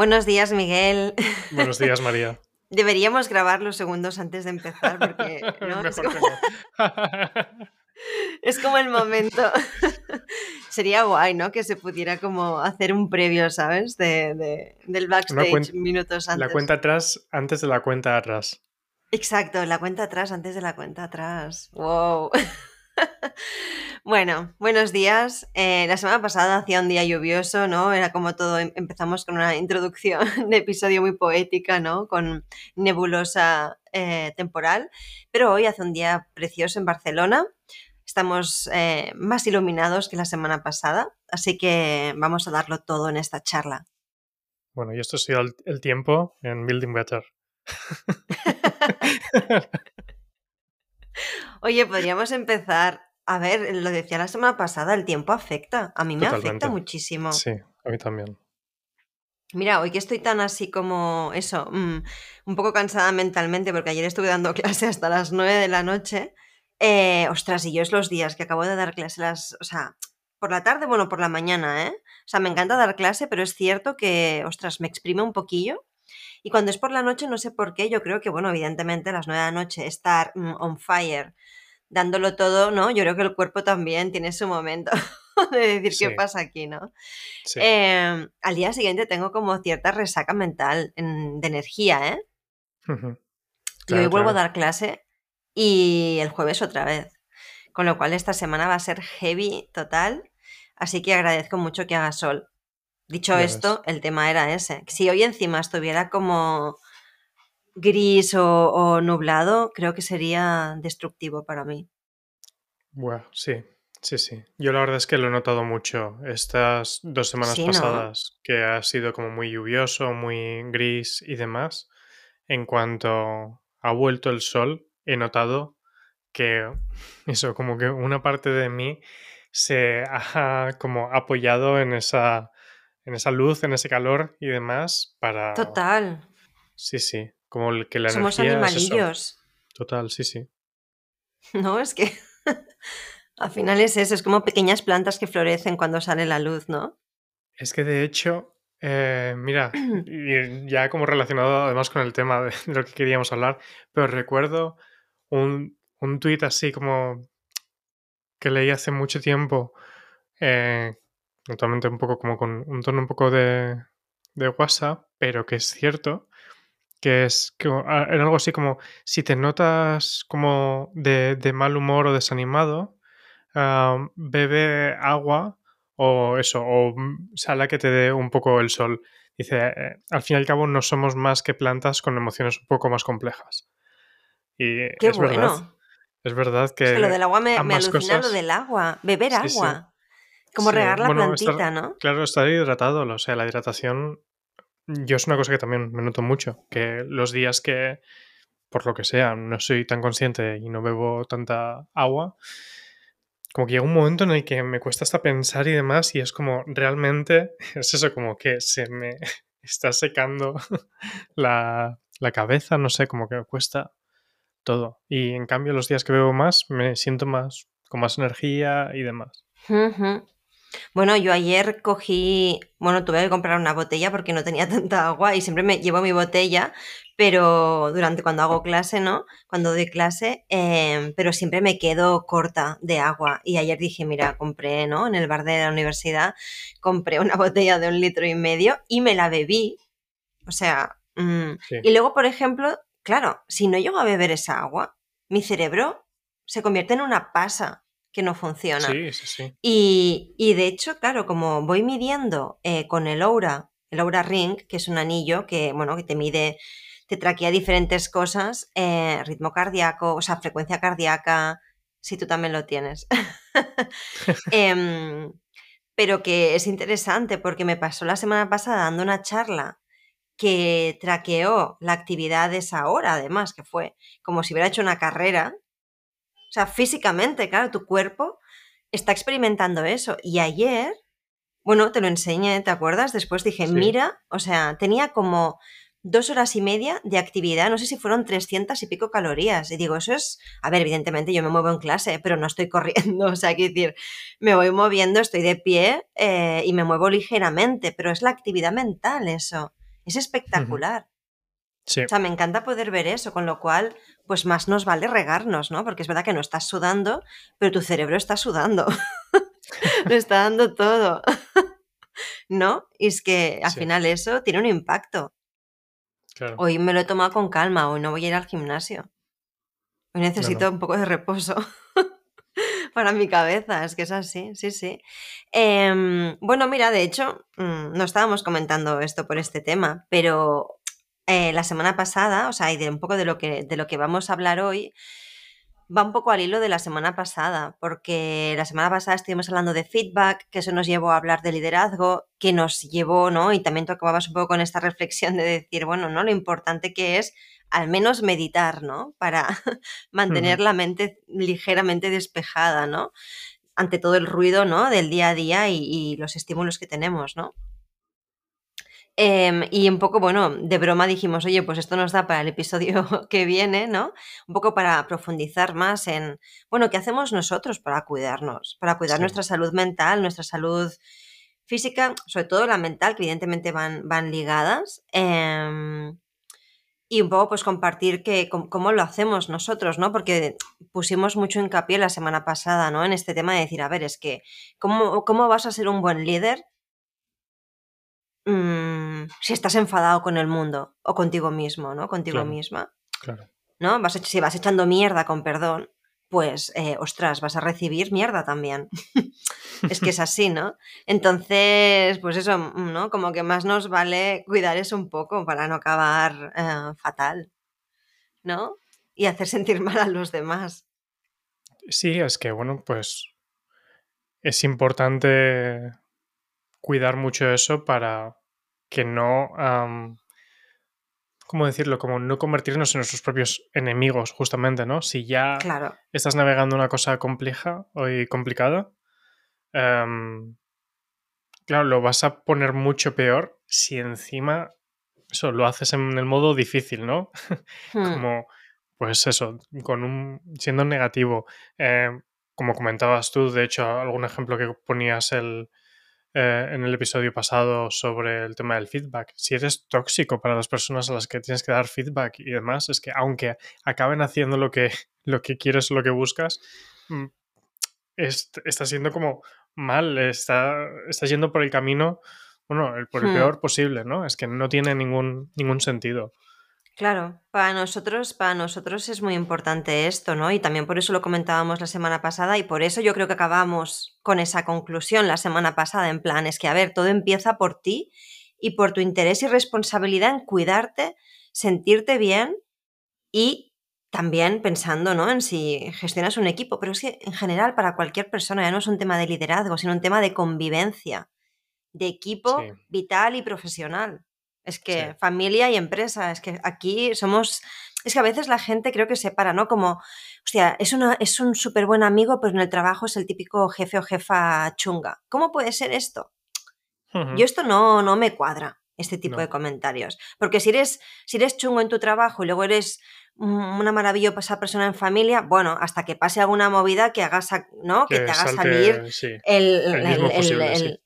Buenos días, Miguel. Buenos días, María. Deberíamos grabar los segundos antes de empezar porque ¿no? es, como... es, como... el momento. Sería guay, ¿no? Que se pudiera como hacer un previo, ¿sabes? De, de del backstage minutos antes. La cuenta atrás antes de la cuenta atrás. Exacto, la cuenta atrás antes de la cuenta atrás. Wow. Bueno, buenos días. Eh, la semana pasada hacía un día lluvioso, ¿no? Era como todo, em, empezamos con una introducción de episodio muy poética, ¿no? Con nebulosa eh, temporal. Pero hoy hace un día precioso en Barcelona. Estamos eh, más iluminados que la semana pasada, así que vamos a darlo todo en esta charla. Bueno, y esto ha sido el tiempo en Building Better. Oye, podríamos empezar. A ver, lo decía la semana pasada, el tiempo afecta. A mí me afecta muchísimo. Sí, a mí también. Mira, hoy que estoy tan así como eso, mm, un poco cansada mentalmente, porque ayer estuve dando clase hasta las 9 de la noche. Eh, ostras, y yo es los días que acabo de dar clase, las, o sea, por la tarde, bueno, por la mañana, ¿eh? O sea, me encanta dar clase, pero es cierto que, ostras, me exprime un poquillo. Y cuando es por la noche, no sé por qué, yo creo que, bueno, evidentemente a las 9 de la noche estar mm, on fire, dándolo todo, ¿no? Yo creo que el cuerpo también tiene su momento de decir qué pasa aquí, ¿no? Em, al día siguiente tengo como cierta resaca mental de energía, ¿eh? y hoy vuelvo a dar clase y el jueves otra vez. Con lo cual esta semana va a ser heavy total. Así que agradezco mucho que haga sol. Dicho esto, el tema era ese. Si hoy encima estuviera como gris o, nublado, creo que sería destructivo para mí. Bueno, sí, sí, sí. Yo la verdad es que lo he notado mucho estas dos semanas pasadas, que ha sido como muy lluvioso, muy gris y demás. En cuanto ha vuelto el sol, he notado que eso, como que una parte de mí se ha como apoyado en esa en esa luz, en ese calor y demás para... Total. Sí, sí, como el que la Somos animalillos. Total, sí, sí. No, es que al final es eso, es como pequeñas plantas que florecen cuando sale la luz, ¿no? Es que de hecho, eh, mira, ya como relacionado además con el tema de lo que queríamos hablar, pero recuerdo un, un tuit así como que leí hace mucho tiempo eh, Totalmente un poco como con un tono un poco de, de WhatsApp, pero que es cierto que es que era algo así como si te notas como de, mal humor o desanimado, bebe agua o eso, o sala que te dé un poco el sol. Dice, eh, al fin y al cabo no somos más que plantas con emociones un poco más complejas. Y es verdad. Es verdad que... lo del agua me, alucina lo del agua, beber agua. Como regar la plantita, ¿no? Claro, estar hidratado. O sea, la hidratación. Yo es una cosa que también me noto mucho. Que los días que, por lo que sea, no soy tan consciente y no bebo tanta agua, como que llega un momento en el que me cuesta hasta pensar y demás, y es como realmente, es eso, como que se me está secando la, cabeza, no sé, como que me cuesta todo. Y en cambio, los días que bebo más, me siento más, con más energía y demás. Bueno, yo ayer cogí, bueno, tuve que comprar una botella porque no tenía tanta agua y siempre me llevo mi botella, pero durante cuando hago clase, ¿no? Cuando doy clase, em, pero siempre me quedo corta de agua. Y ayer dije, mira, compré, ¿no? En el bar de la universidad, compré una botella de un litro y medio y me la bebí. O sea, mm, y luego, por ejemplo, claro, si no llego a beber esa agua, mi cerebro se convierte en una pasa que no funciona. Sí, sí, sí. Y, de hecho, claro, como voy midiendo eh, con el Aura, el Aura Ring, que es un anillo que, bueno, que te mide, te traquea diferentes cosas, eh, ritmo cardíaco, o sea, frecuencia cardíaca, si tú también lo tienes. Em, pero que es interesante porque me pasó la semana pasada dando una charla que traqueó la actividad de esa hora, además, que fue como si hubiera hecho una carrera, o sea, físicamente, claro, tu cuerpo está experimentando eso. Y ayer, bueno, te lo enseñé, ¿te acuerdas? Después dije, mira, o sea, tenía como dos horas y media de actividad, no sé si fueron 300 y pico calorías. Y digo, eso es, a ver, evidentemente yo me muevo en clase, pero no estoy corriendo, o sea, quiero decir, me voy moviendo, estoy de pie eh, y me muevo ligeramente, pero es la actividad mental eso. Es espectacular. Sí. O sea, me encanta poder ver eso, con lo cual, pues más nos vale regarnos, ¿no? Porque es verdad que no estás sudando, pero tu cerebro está sudando. Lo está dando todo. ¿No? Y es que al Sí. final eso tiene un impacto. Claro. Hoy me lo he tomado con calma, hoy no voy a ir al gimnasio. Hoy necesito un poco de reposo para mi cabeza, es que es así, sí, sí. Em, bueno, mira, de hecho, mm, no estábamos comentando esto por este tema, pero eh, la semana pasada, o sea, y de un poco de lo, que, de lo que vamos a hablar hoy, va un poco al hilo de la semana pasada, porque la semana pasada estuvimos hablando de feedback, que eso nos llevó a hablar de liderazgo, que nos llevó, ¿no? Y también tú acababas un poco con esta reflexión de decir, bueno, ¿no? Lo importante que es al menos meditar, ¿no? Para mantener la mente ligeramente despejada, ¿no? Ante todo el ruido, ¿no? Del día a día y, y los estímulos que tenemos, ¿no? Em, y un poco, bueno, de broma dijimos, oye, pues esto nos da para el episodio que viene, ¿no? Un poco para profundizar más en, bueno, ¿qué hacemos nosotros para cuidarnos? Para cuidar Sí. nuestra salud mental, nuestra salud física, sobre todo la mental, que evidentemente van, van ligadas. em, y un poco pues compartir que, cómo, cómo lo hacemos nosotros, ¿no? Porque pusimos mucho hincapié la semana pasada, ¿no? En este tema de decir, a ver, es que, ¿cómo, cómo vas a ser un buen líder mm, si estás enfadado con el mundo o contigo mismo, ¿no? Contigo Claro. misma, Claro. ¿no? Vas, si vas echando mierda con perdón, pues, eh, ostras, vas a recibir mierda también. es que es así, ¿no? Entonces, pues eso, mm, ¿no? Como que más nos vale cuidar eso un poco para no acabar eh, fatal, ¿no? Y hacer sentir mal a los demás. Sí, es que, bueno, pues es importante cuidar mucho eso para que no, ¿cómo decirlo? Como no convertirnos en nuestros propios enemigos, justamente, ¿no? Si ya Claro, estás navegando una cosa compleja y complicada, em, claro, lo vas a poner mucho peor si encima eso lo haces en el modo difícil, ¿no? Hmm, como, pues eso, con un, siendo negativo. Eh, como comentabas tú, de hecho, algún ejemplo que ponías el, eh, en el episodio pasado sobre el tema del feedback. Si eres tóxico para las personas a las que tienes que dar feedback y demás, es que aunque acaben haciendo lo que, lo que quieres, lo que buscas, mm, est- está siendo como mal, está, está yendo por el camino, bueno, el- por el hmm. peor posible, ¿no? Es que no tiene ningún, ningún sentido. Claro, para nosotros, para nosotros es muy importante esto, ¿no? Y también por eso lo comentábamos la semana pasada y por eso yo creo que acabamos con esa conclusión la semana pasada, en plan, es que, a ver, todo empieza por ti y por tu interés y responsabilidad en cuidarte, sentirte bien y también pensando, ¿no? En si gestionas un equipo, pero es que en general para cualquier persona ya no es un tema de liderazgo, sino un tema de convivencia, de equipo Sí. vital y profesional. Es que Sí. familia y empresa, es que aquí somos... Es que a veces la gente creo que separa, ¿no? Como, hostia, es, una, es un súper buen amigo, pero en el trabajo es el típico jefe o jefa chunga. ¿Cómo puede ser esto? Yo esto no, no me cuadra, este tipo No. de comentarios. Porque si eres, si eres chungo en tu trabajo y luego eres una maravillosa persona en familia, bueno, hasta que pase alguna movida que hagas, ¿no? Que, Que te haga salir sí, el, el el- el- sí.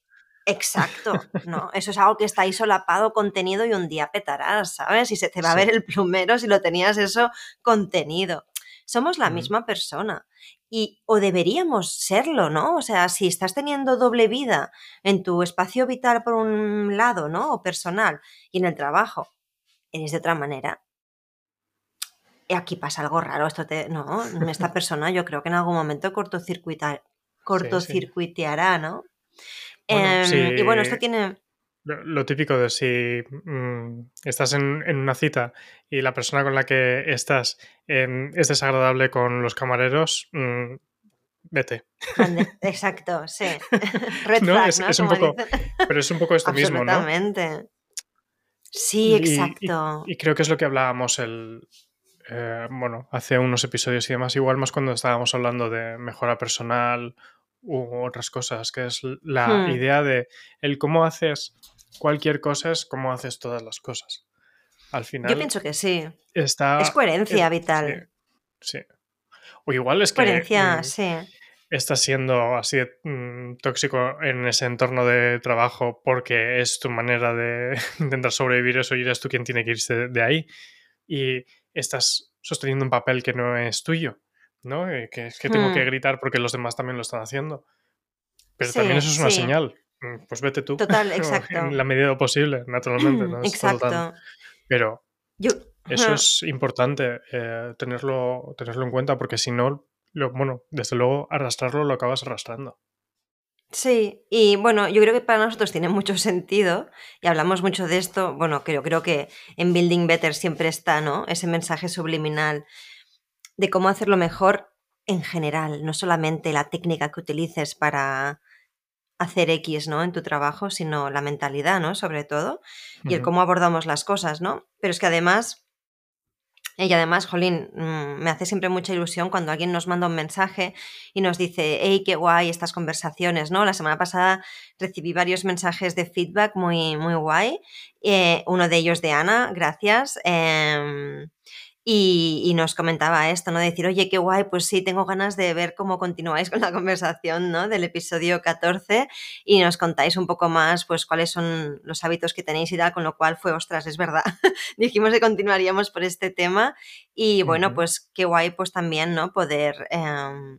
Exacto, ¿no? Eso es algo que está ahí solapado, contenido y un día petarás, ¿sabes? Y se te va a ver el plumero si lo tenías eso contenido. Somos la misma persona. Y, o deberíamos serlo, ¿no? O sea, si estás teniendo doble vida en tu espacio vital por un lado, ¿no? O personal, y en el trabajo, eres de otra manera. Y aquí pasa algo raro. Esto te. No, esta persona yo creo que en algún momento cortocircuita, cortocircuiteará, ¿no? Bueno, Em, Y bueno, esto tiene. Lo, lo típico de si mm, estás en, en una cita y la persona con la que estás em, es desagradable con los camareros, mm, vete. Exacto, sí. Red No, flag, es- ¿no? es un poco. Pero es un poco esto mismo, ¿no? Absolutamente. Sí, Y- exacto. Y, y creo que es lo que hablábamos el, eh, bueno, hace unos episodios y demás, igual más cuando estábamos hablando de mejora personal u otras cosas, que es la Hmm. idea de el cómo haces cualquier cosa es cómo haces todas las cosas. Al final Yo pienso que sí. está... Es coherencia es- vital. Sí, sí. O igual es que Coherencia, mm, sí. estás siendo así mm, tóxico en ese entorno de trabajo porque es tu manera de intentar sobrevivir eso y eres tú quien tiene que irse de ahí y estás sosteniendo un papel que no es tuyo, ¿no? Eh, que es que tengo que hmm. gritar porque los demás también lo están haciendo. Pero también eso es una señal. Mm, pues vete tú. Total, exacto. en la medida posible, naturalmente. ¿no? exacto. Pero eso es importante eh, tenerlo, tenerlo en cuenta porque si no, lo, bueno, desde luego arrastrarlo lo acabas arrastrando. Sí, y bueno, yo creo que para nosotros tiene mucho sentido y hablamos mucho de esto. Bueno, creo, creo que en Building Better siempre está, ¿no? Ese mensaje subliminal de cómo hacerlo mejor en general, no solamente la técnica que utilices para hacer X, ¿no? En tu trabajo, sino la mentalidad, ¿no? Sobre todo, y el cómo abordamos las cosas, ¿no? Pero es que además y además, Jolín, mm, me hace siempre mucha ilusión cuando alguien nos manda un mensaje y nos dice, hey, qué guay estas conversaciones, ¿no? La semana pasada recibí varios mensajes de feedback muy, muy guay. Eh, uno de ellos de Ana, gracias. Em, y, nos comentaba esto, ¿no? De decir, oye, qué guay, pues sí, tengo ganas de ver cómo continuáis con la conversación, ¿no? Del episodio 14 y nos contáis un poco más, pues, cuáles son los hábitos que tenéis y tal, con lo cual fue, ostras, es verdad. Dijimos que continuaríamos por este tema y bueno, pues qué guay, pues también, ¿no? Poder... Em,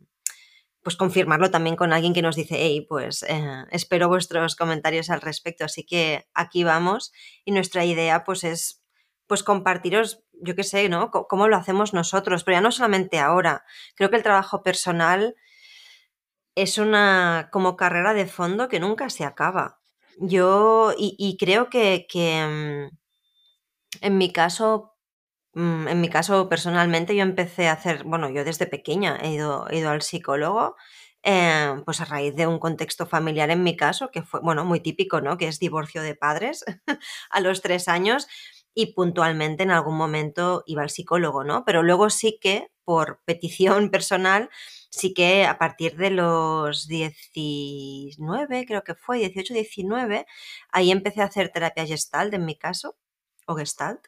pues confirmarlo también con alguien que nos dice, hey, pues eh, espero vuestros comentarios al respecto. Así que aquí vamos y nuestra idea pues es pues compartiros, yo qué sé, ¿no? cómo lo hacemos nosotros, pero ya no solamente ahora. Creo que el trabajo personal es una como carrera de fondo que nunca se acaba. Yo, y, creo que, mm, en mi caso, mm, en mi caso personalmente, yo empecé a hacer, bueno, yo desde pequeña he ido, ido al psicólogo, eh, pues a raíz de un contexto familiar en mi caso, que fue, bueno, muy típico, ¿no? Que es divorcio de padres a los tres años y puntualmente en algún momento iba al psicólogo, ¿no? Pero luego sí que, por petición personal, sí que a partir de los 19, creo que fue, 18, 19, ahí empecé a hacer terapia gestalt en mi caso, o gestalt.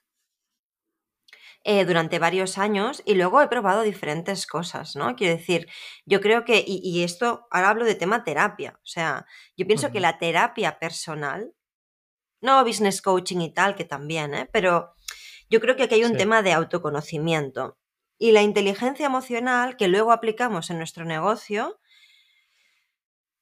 Eh, durante varios años y luego he probado diferentes cosas, ¿no? Quiero decir, yo creo que, y, esto, ahora hablo de tema terapia, o sea, yo pienso que la terapia personal no business coaching y tal, que también, ¿eh? Pero yo creo que aquí hay un tema de autoconocimiento. Y la inteligencia emocional que luego aplicamos en nuestro negocio,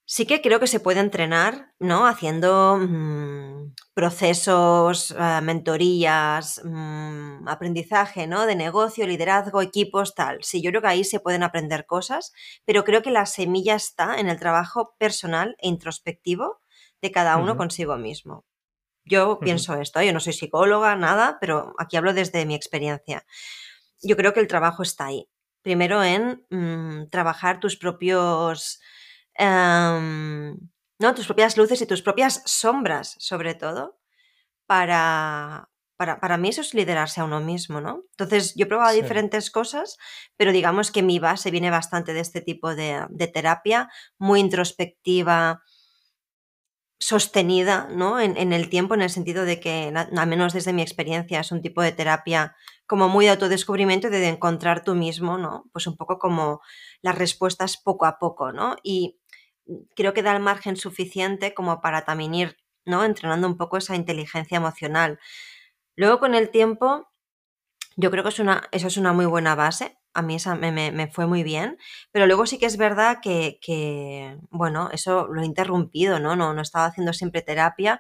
sí que creo que se puede entrenar, ¿no? Haciendo mm, procesos, eh, mentorías, mm, aprendizaje, ¿no? De negocio, liderazgo, equipos, tal. Sí, yo creo que ahí se pueden aprender cosas, pero creo que la semilla está en el trabajo personal e introspectivo de cada uno consigo mismo. Yo pienso esto, yo no soy psicóloga, nada, pero aquí hablo desde mi experiencia. Yo creo que el trabajo está ahí. Primero en mm, trabajar tus propios... Em, ¿no? Tus propias luces y tus propias sombras, sobre todo, para, para, mí eso es liderarse a uno mismo, ¿no? Entonces, yo he probado diferentes cosas, pero digamos que mi base viene bastante de este tipo de, de terapia, muy introspectiva, sostenida ¿no? En, el tiempo, en el sentido de que, al menos desde mi experiencia, es un tipo de terapia como muy de autodescubrimiento y de encontrar tú mismo, ¿no? Pues un poco como las respuestas poco a poco, ¿no? Y creo que da el margen suficiente como para también ir, ¿no? Entrenando un poco esa inteligencia emocional. Luego, con el tiempo, yo creo que es una, eso es una muy buena base a mí esa me, fue muy bien, pero luego sí que es verdad que, bueno, eso lo he interrumpido, ¿no? ¿no? No estaba haciendo siempre terapia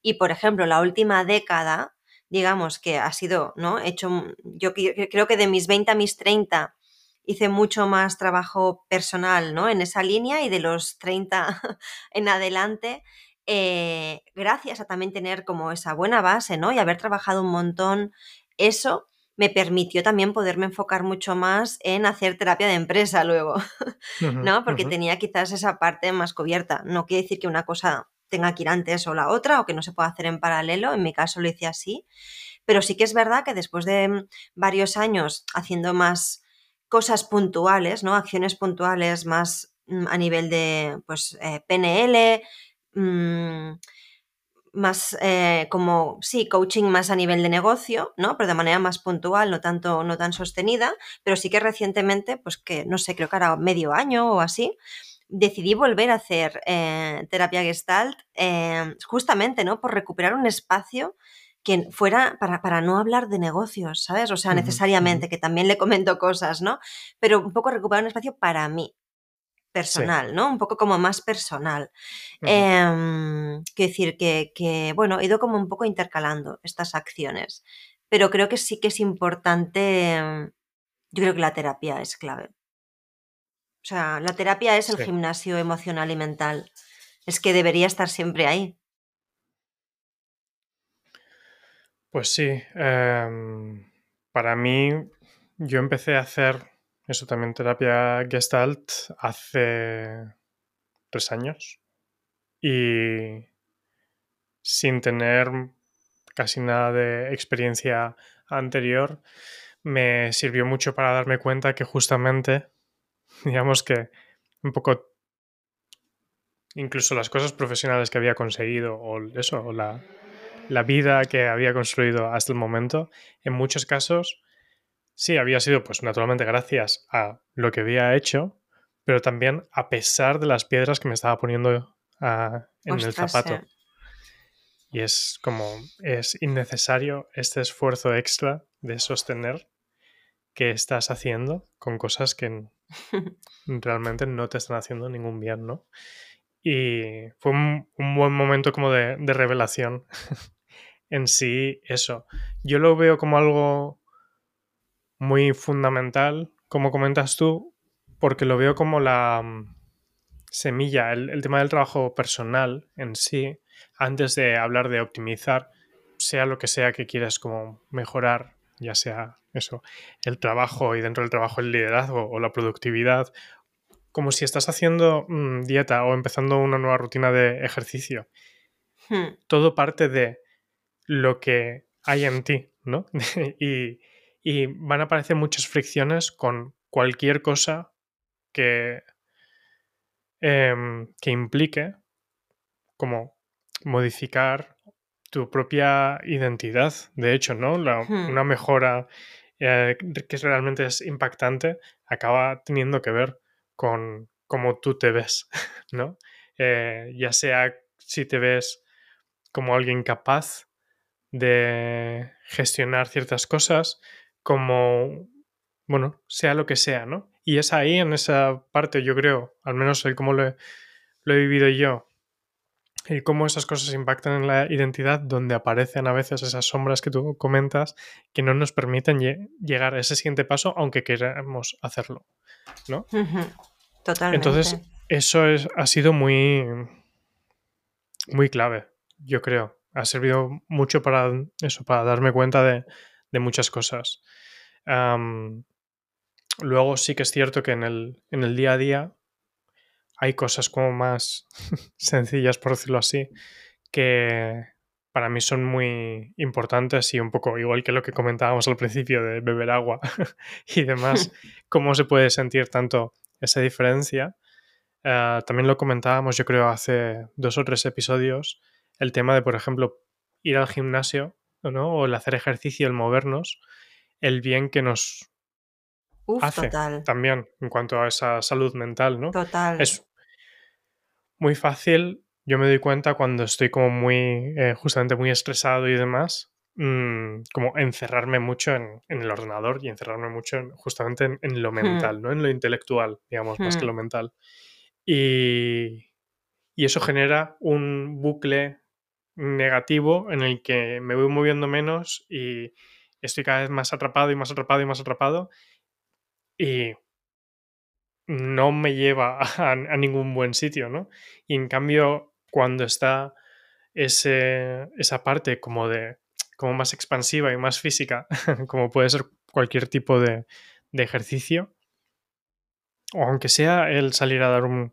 y, por ejemplo, la última década, digamos que ha sido, ¿no? He hecho, yo creo que de mis 20 a mis 30 hice mucho más trabajo personal, ¿no? En esa línea y de los 30 en adelante, eh, gracias a también tener como esa buena base, ¿no? Y haber trabajado un montón eso, me permitió también poderme enfocar mucho más en hacer terapia de empresa luego, ¿no? Porque tenía quizás esa parte más cubierta. No quiere decir que una cosa tenga que ir antes o la otra o que no se pueda hacer en paralelo, en mi caso lo hice así, pero sí que es verdad que después de mm, varios años haciendo más cosas puntuales, ¿no? Acciones puntuales más mm, a nivel de, pues, eh, PNL, mm, más eh, como, sí, coaching más a nivel de negocio, ¿no? Pero de manera más puntual, no tanto, no tan sostenida, pero sí que recientemente, pues que, no sé, creo que ahora medio año o así, decidí volver a hacer eh, terapia gestalt eh, justamente, ¿no? Por recuperar un espacio que fuera para, para, no hablar de negocios, ¿sabes? O sea, necesariamente, que también le comento cosas, ¿no? Pero un poco recuperar un espacio para mí, personal, ¿no? Un poco como más personal. Quiero decir que, que, bueno, he ido como un poco intercalando estas acciones, pero creo que sí que es importante, yo creo que la terapia es clave. O sea, la terapia es el Sí. gimnasio emocional y mental. Es que debería estar siempre ahí. Pues sí, em, para mí yo empecé a hacer eso también, terapia gestalt, hace tres años. Y sin tener casi nada de experiencia anterior, me sirvió mucho para darme cuenta que justamente, digamos que un poco incluso las cosas profesionales que había conseguido o eso, o la, la vida que había construido hasta el momento, en muchos casos sí había sido pues naturalmente gracias a lo que había hecho, pero también a pesar de las piedras que me estaba poniendo uh, en Ostras, el zapato. eh. Y es como, es innecesario este esfuerzo extra de sostener que estás haciendo con cosas que realmente no te están haciendo ningún bien, ¿no? Y fue un, un buen momento como de, de revelación en sí eso. Yo lo veo como algo muy fundamental, como comentas tú, porque lo veo como la mm, semilla, el, el, tema del trabajo personal en sí, antes de hablar de optimizar, sea lo que sea que quieras como mejorar, ya sea eso, el trabajo y dentro del trabajo el liderazgo o la productividad, como si estás haciendo mmm, dieta o empezando una nueva rutina de ejercicio. Hmm. Todo parte de lo que hay en ti, ¿no? y, y van a aparecer muchas fricciones con cualquier cosa que, eh, que implique como modificar tu propia identidad. De hecho, ¿no? La, Hmm. una mejora eh, que realmente es impactante acaba teniendo que ver con cómo tú te ves, ¿no? Eh, ya sea si te ves como alguien capaz de gestionar ciertas cosas, como, bueno, sea lo que sea, ¿no? Y es ahí, en esa parte, yo creo, al menos el cómo lo he, lo he vivido yo, y cómo esas cosas impactan en la identidad, donde aparecen a veces esas sombras que tú comentas que no nos permiten lle llegar a ese siguiente paso, aunque queramos hacerlo, ¿no? Uh -huh. Totalmente. Entonces, eso es, ha sido muy, muy clave, yo creo. Ha servido mucho para eso, para darme cuenta de, de muchas cosas. Um, luego sí que es cierto que en el, en el día a día hay cosas como más sencillas, por decirlo así, que para mí son muy importantes y un poco igual que lo que comentábamos al principio de beber agua y demás, cómo se puede sentir tanto esa diferencia. Uh, también lo comentábamos, yo creo, hace dos o tres episodios, el tema de, por ejemplo, ir al gimnasio ¿no? o el hacer ejercicio, el movernos, el bien que nos Uf, hace total. también en cuanto a esa salud mental, ¿no? Total. Es muy fácil, yo me doy cuenta cuando estoy como muy, eh, justamente muy estresado y demás, mmm, como encerrarme mucho en, en, el ordenador y encerrarme mucho en, justamente en, en, lo mental, Hmm. ¿no? En lo intelectual, digamos, más que Hmm. lo mental. Y, y eso genera un bucle negativo en el que me voy moviendo menos y estoy cada vez más atrapado y más atrapado y más atrapado y no me lleva a, ningún buen sitio, ¿no? Y en cambio, cuando está ese, esa parte como de como más expansiva y más física, como puede ser cualquier tipo de, de ejercicio, o aunque sea el salir a dar un,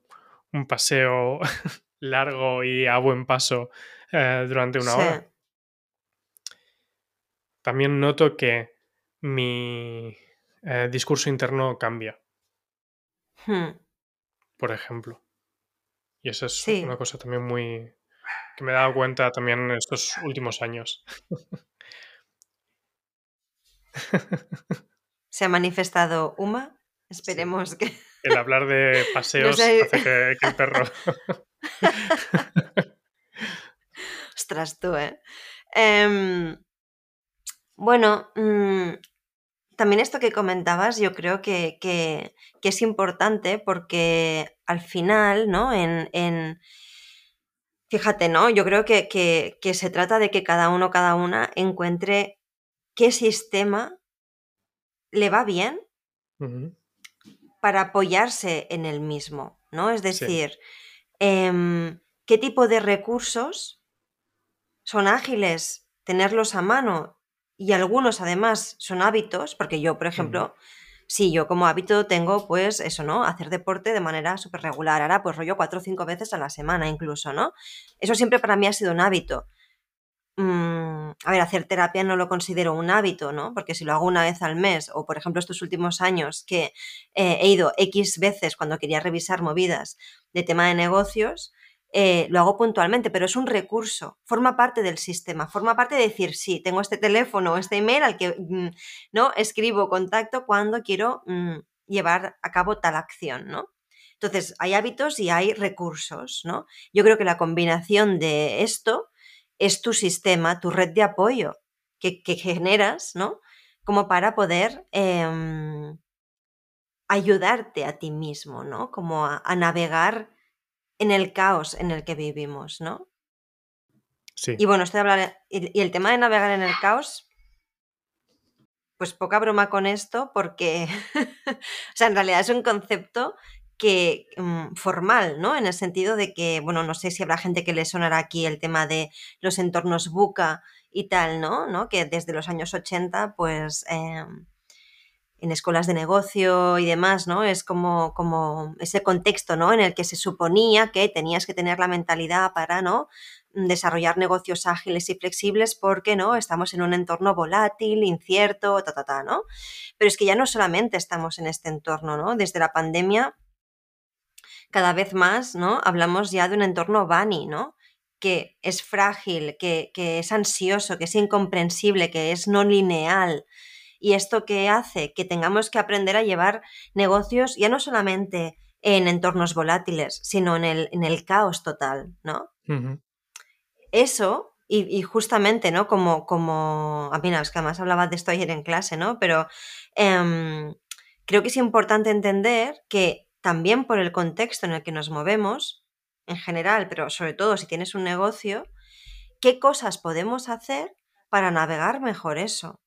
un paseo largo y a buen paso eh, durante una Sí. hora. También noto que mi eh, discurso interno cambia, Hmm. por ejemplo. Y eso es Sí. una cosa también muy, que me he dado cuenta también en estos últimos años. ¿Se ha manifestado Uma? Esperemos que... El hablar de paseos hace que, el perro... Ostras, tú, ¿eh? Em, bueno, mm, también esto que comentabas yo creo que, es importante porque al final, ¿no? En, fíjate, ¿no? Yo creo que, que, se trata de que cada uno, cada una encuentre qué sistema le va bien para apoyarse en el mismo, ¿no? Es decir, em, qué tipo de recursos son ágiles tenerlos a mano y algunos además son hábitos, porque yo, por ejemplo, sí, yo como hábito tengo pues eso, ¿no? Hacer deporte de manera súper regular, ahora pues rollo cuatro o cinco veces a la semana incluso, ¿no? Eso siempre para mí ha sido un hábito. Mm, a ver, hacer terapia no lo considero un hábito, ¿no? Porque si lo hago una vez al mes, o por ejemplo estos últimos años que eh, he ido X veces cuando quería revisar movidas de tema de negocios, eh, lo hago puntualmente, pero es un recurso, forma parte del sistema, forma parte de decir, sí, tengo este teléfono o este email al que mm, no escribo contacto cuando quiero mm, llevar a cabo tal acción, ¿no? Entonces, hay hábitos y hay recursos, ¿no? Yo creo que la combinación de esto es tu sistema, tu red de apoyo que, generas, ¿no? Como para poder em, ayudarte a ti mismo, ¿no? Como a, navegar en el caos en el que vivimos, ¿no? Sí. Y bueno, estoy hablando, y, el tema de navegar en el caos, pues poca broma con esto, porque, o sea, en realidad es un concepto que mm, formal, ¿no? En el sentido de que, bueno, no sé si habrá gente que le sonará aquí el tema de los entornos buca y tal, ¿no? ¿no? Que desde los años 80, pues em, en escuelas de negocio y demás, ¿no? Es como, como ese contexto, ¿no? En el que se suponía que tenías que tener la mentalidad para, ¿no? desarrollar negocios ágiles y flexibles porque no estamos en un entorno volátil, incierto, ta, ta, ta, ¿no? Pero es que ya no solamente estamos en este entorno, ¿no? Desde la pandemia cada vez más, ¿no? Hablamos ya de un entorno bunny, ¿no? Que es frágil, que, es ansioso, que es incomprensible, que es no lineal. Y esto que hace que tengamos que aprender a llevar negocios ya no solamente en entornos volátiles, sino en el, en el caos total, ¿no? Eso, y, justamente, ¿no? Como, como, a mí, es que además hablaba de esto ayer en clase, ¿no? Pero em, creo que es importante entender que también por el contexto en el que nos movemos, en general, pero sobre todo si tienes un negocio, qué cosas podemos hacer para navegar mejor eso.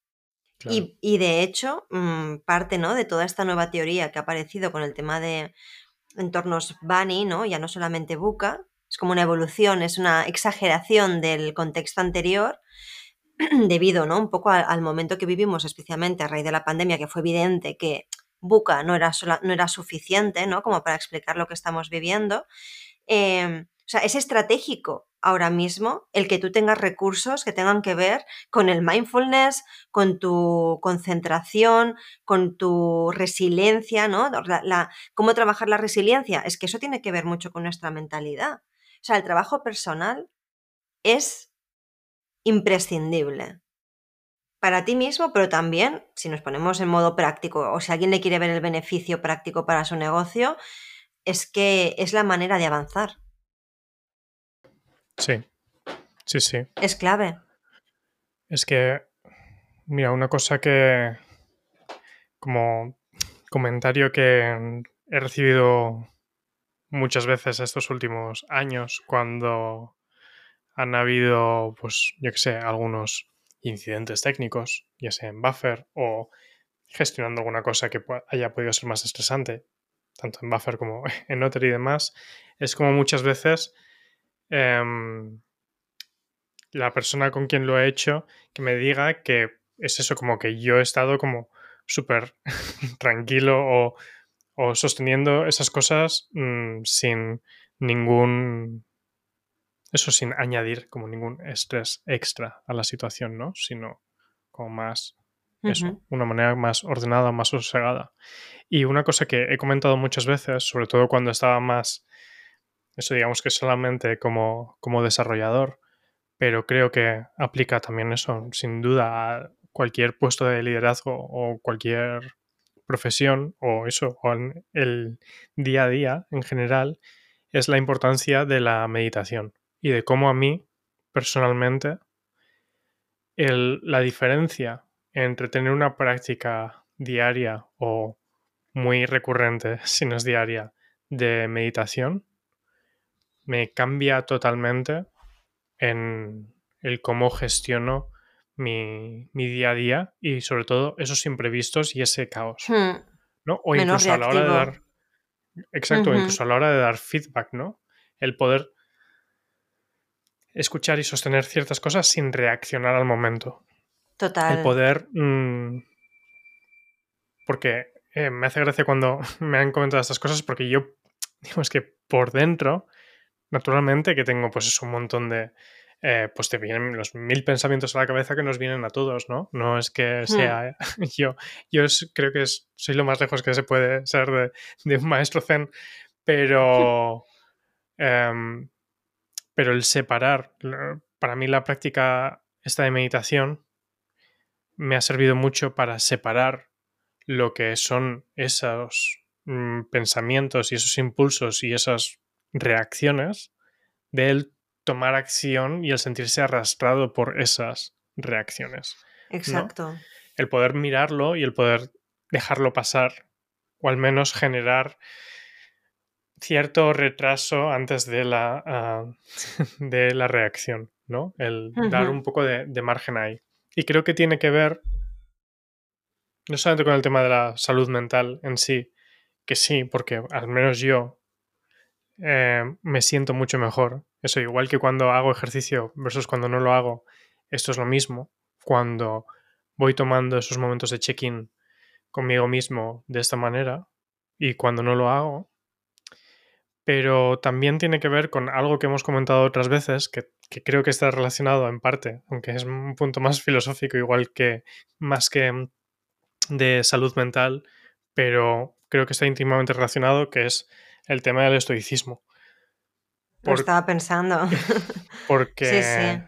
Y, de hecho, mm, parte ¿no? de toda esta nueva teoría que ha aparecido con el tema de entornos Bunny, ¿no? ya no solamente Buca, es como una evolución, es una exageración del contexto anterior, debido ¿no? un poco al momento que vivimos, especialmente a raíz de la pandemia, que fue evidente que buca no era, no era suficiente, ¿no? Como para explicar lo que estamos viviendo. Em, o sea, es estratégico ahora mismo el que tú tengas recursos que tengan que ver con el mindfulness, con tu concentración, con tu resiliencia, ¿no? ¿Cómo trabajar la resiliencia? Es que eso tiene que ver mucho con nuestra mentalidad. O sea, el trabajo personal es imprescindible para ti mismo, pero también, si nos ponemos en modo práctico, o si alguien le quiere ver el beneficio práctico para su negocio, es que es la manera de avanzar. Sí, sí, sí. Es clave. Es que, mira, una cosa que, como comentario que he recibido muchas veces estos últimos años cuando han habido, pues, yo qué sé, algunos incidentes técnicos, ya sea en buffer o gestionando alguna cosa que haya podido ser más estresante, tanto en buffer como en Otter y demás, es como muchas veces em, la persona con quien lo he hecho que me diga que es eso, como que yo he estado como súper tranquilo o, sosteniendo esas cosas mm, sin ningún eso sin añadir como ningún estrés extra a la situación, ¿no? Sino como más, eso, una manera más ordenada, más sosegada. Y una cosa que he comentado muchas veces, sobre todo cuando estaba más eso digamos que solamente como, como desarrollador, pero creo que aplica también eso, sin duda, a cualquier puesto de liderazgo o cualquier profesión o eso, o en el día a día en general, es la importancia de la meditación y de cómo a mí, personalmente, la diferencia entre tener una práctica diaria o muy recurrente, si no es diaria, de meditación, me cambia totalmente en el cómo gestiono mi, día a día y sobre todo esos imprevistos y ese caos. Hmm. ¿no? O incluso a la hora de dar. Exacto, incluso a la hora de dar feedback, ¿no? El poder escuchar y sostener ciertas cosas sin reaccionar al momento. Total. El poder. Mm, porque eh, me hace gracia cuando me han comentado estas cosas, porque yo, digamos que por dentro, naturalmente, que tengo pues un montón de. Eh, pues te vienen los mil pensamientos a la cabeza que nos vienen a todos, ¿no? No es que hmm. sea yo, yo creo que soy lo más lejos que se puede ser de, de un maestro zen, pero, em, pero el separar, para mí la práctica esta de meditación me ha servido mucho para separar lo que son esos mm, pensamientos y esos impulsos y esas reacciones del tomar acción y el sentirse arrastrado por esas reacciones. Exacto. El poder mirarlo y el poder dejarlo pasar o al menos generar cierto retraso antes de la, ah, de la reacción, ¿no? El dar un poco de, margen ahí. Y creo que tiene que ver no solamente con el tema de la salud mental en sí, que sí, porque al menos yo eh, me siento mucho mejor. Eso, igual que cuando hago ejercicio versus cuando no lo hago, esto es lo mismo. Cuando voy tomando esos momentos de check-in conmigo mismo de esta manera y cuando no lo hago, pero también tiene que ver con algo que hemos comentado otras veces, que, creo que está relacionado en parte, aunque es un punto más filosófico, igual que más que de salud mental, pero creo que está íntimamente relacionado, que es el tema del estoicismo. Lo estaba pensando. porque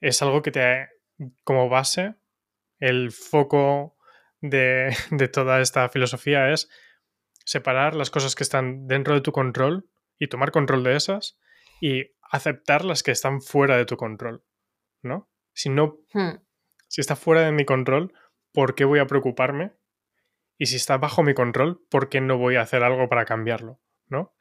es algo que te, como base, el foco de, de toda esta filosofía es separar las cosas que están dentro de tu control y tomar control de esas y aceptar las que están fuera de tu control, ¿no? Si no, hmm. si está fuera de mi control, ¿por qué voy a preocuparme? Y si está bajo mi control, ¿por qué no voy a hacer algo para cambiarlo, ¿no?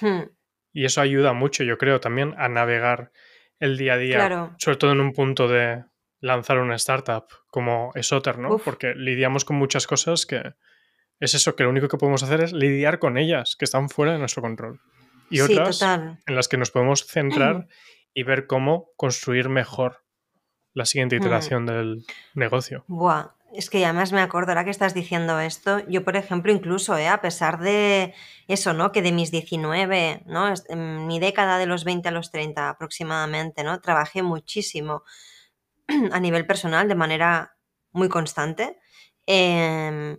Hmm. y eso ayuda mucho, yo creo, también a navegar el día a día, sobre todo en un punto de lanzar una startup como Esoter, ¿no? Porque lidiamos con muchas cosas que, es eso, que lo único que podemos hacer es lidiar con ellas, que están fuera de nuestro control. Y otras en las que nos podemos centrar y ver cómo construir mejor la siguiente mm. iteración del negocio. Buah, es que además me acuerdo ahora que estás diciendo esto, yo por ejemplo incluso, eh, a pesar de eso, ¿no? Que de mis 19, ¿no? En mi década de los 20 a los 30 aproximadamente, ¿no? Trabajé muchísimo a nivel personal de manera muy constante. Eh,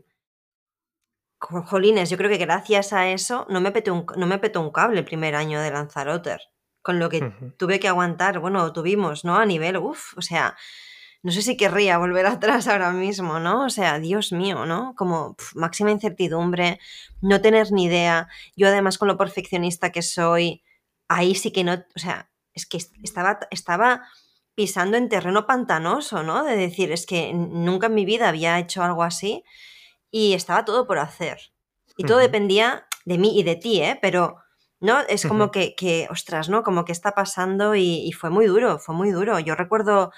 jolines, yo creo que gracias a eso no me petó un, no me petó un cable el primer año de Lanzarote, con lo que tuve que aguantar, bueno, tuvimos, ¿no? A nivel, uff, o sea, no sé si querría volver atrás ahora mismo, ¿no? O sea, Dios mío, ¿no? Como máxima incertidumbre, no tener ni idea. Yo además con lo perfeccionista que soy, ahí sí que no, o sea, es que estaba, estaba pisando en terreno pantanoso, ¿no? De decir, es que nunca en mi vida había hecho algo así y estaba todo por hacer. Y todo dependía de mí y de ti, ¿eh? Pero, ¿no? Es como que, que, ostras, ¿no? Como que está pasando y, fue muy duro, fue muy duro. Yo recuerdo,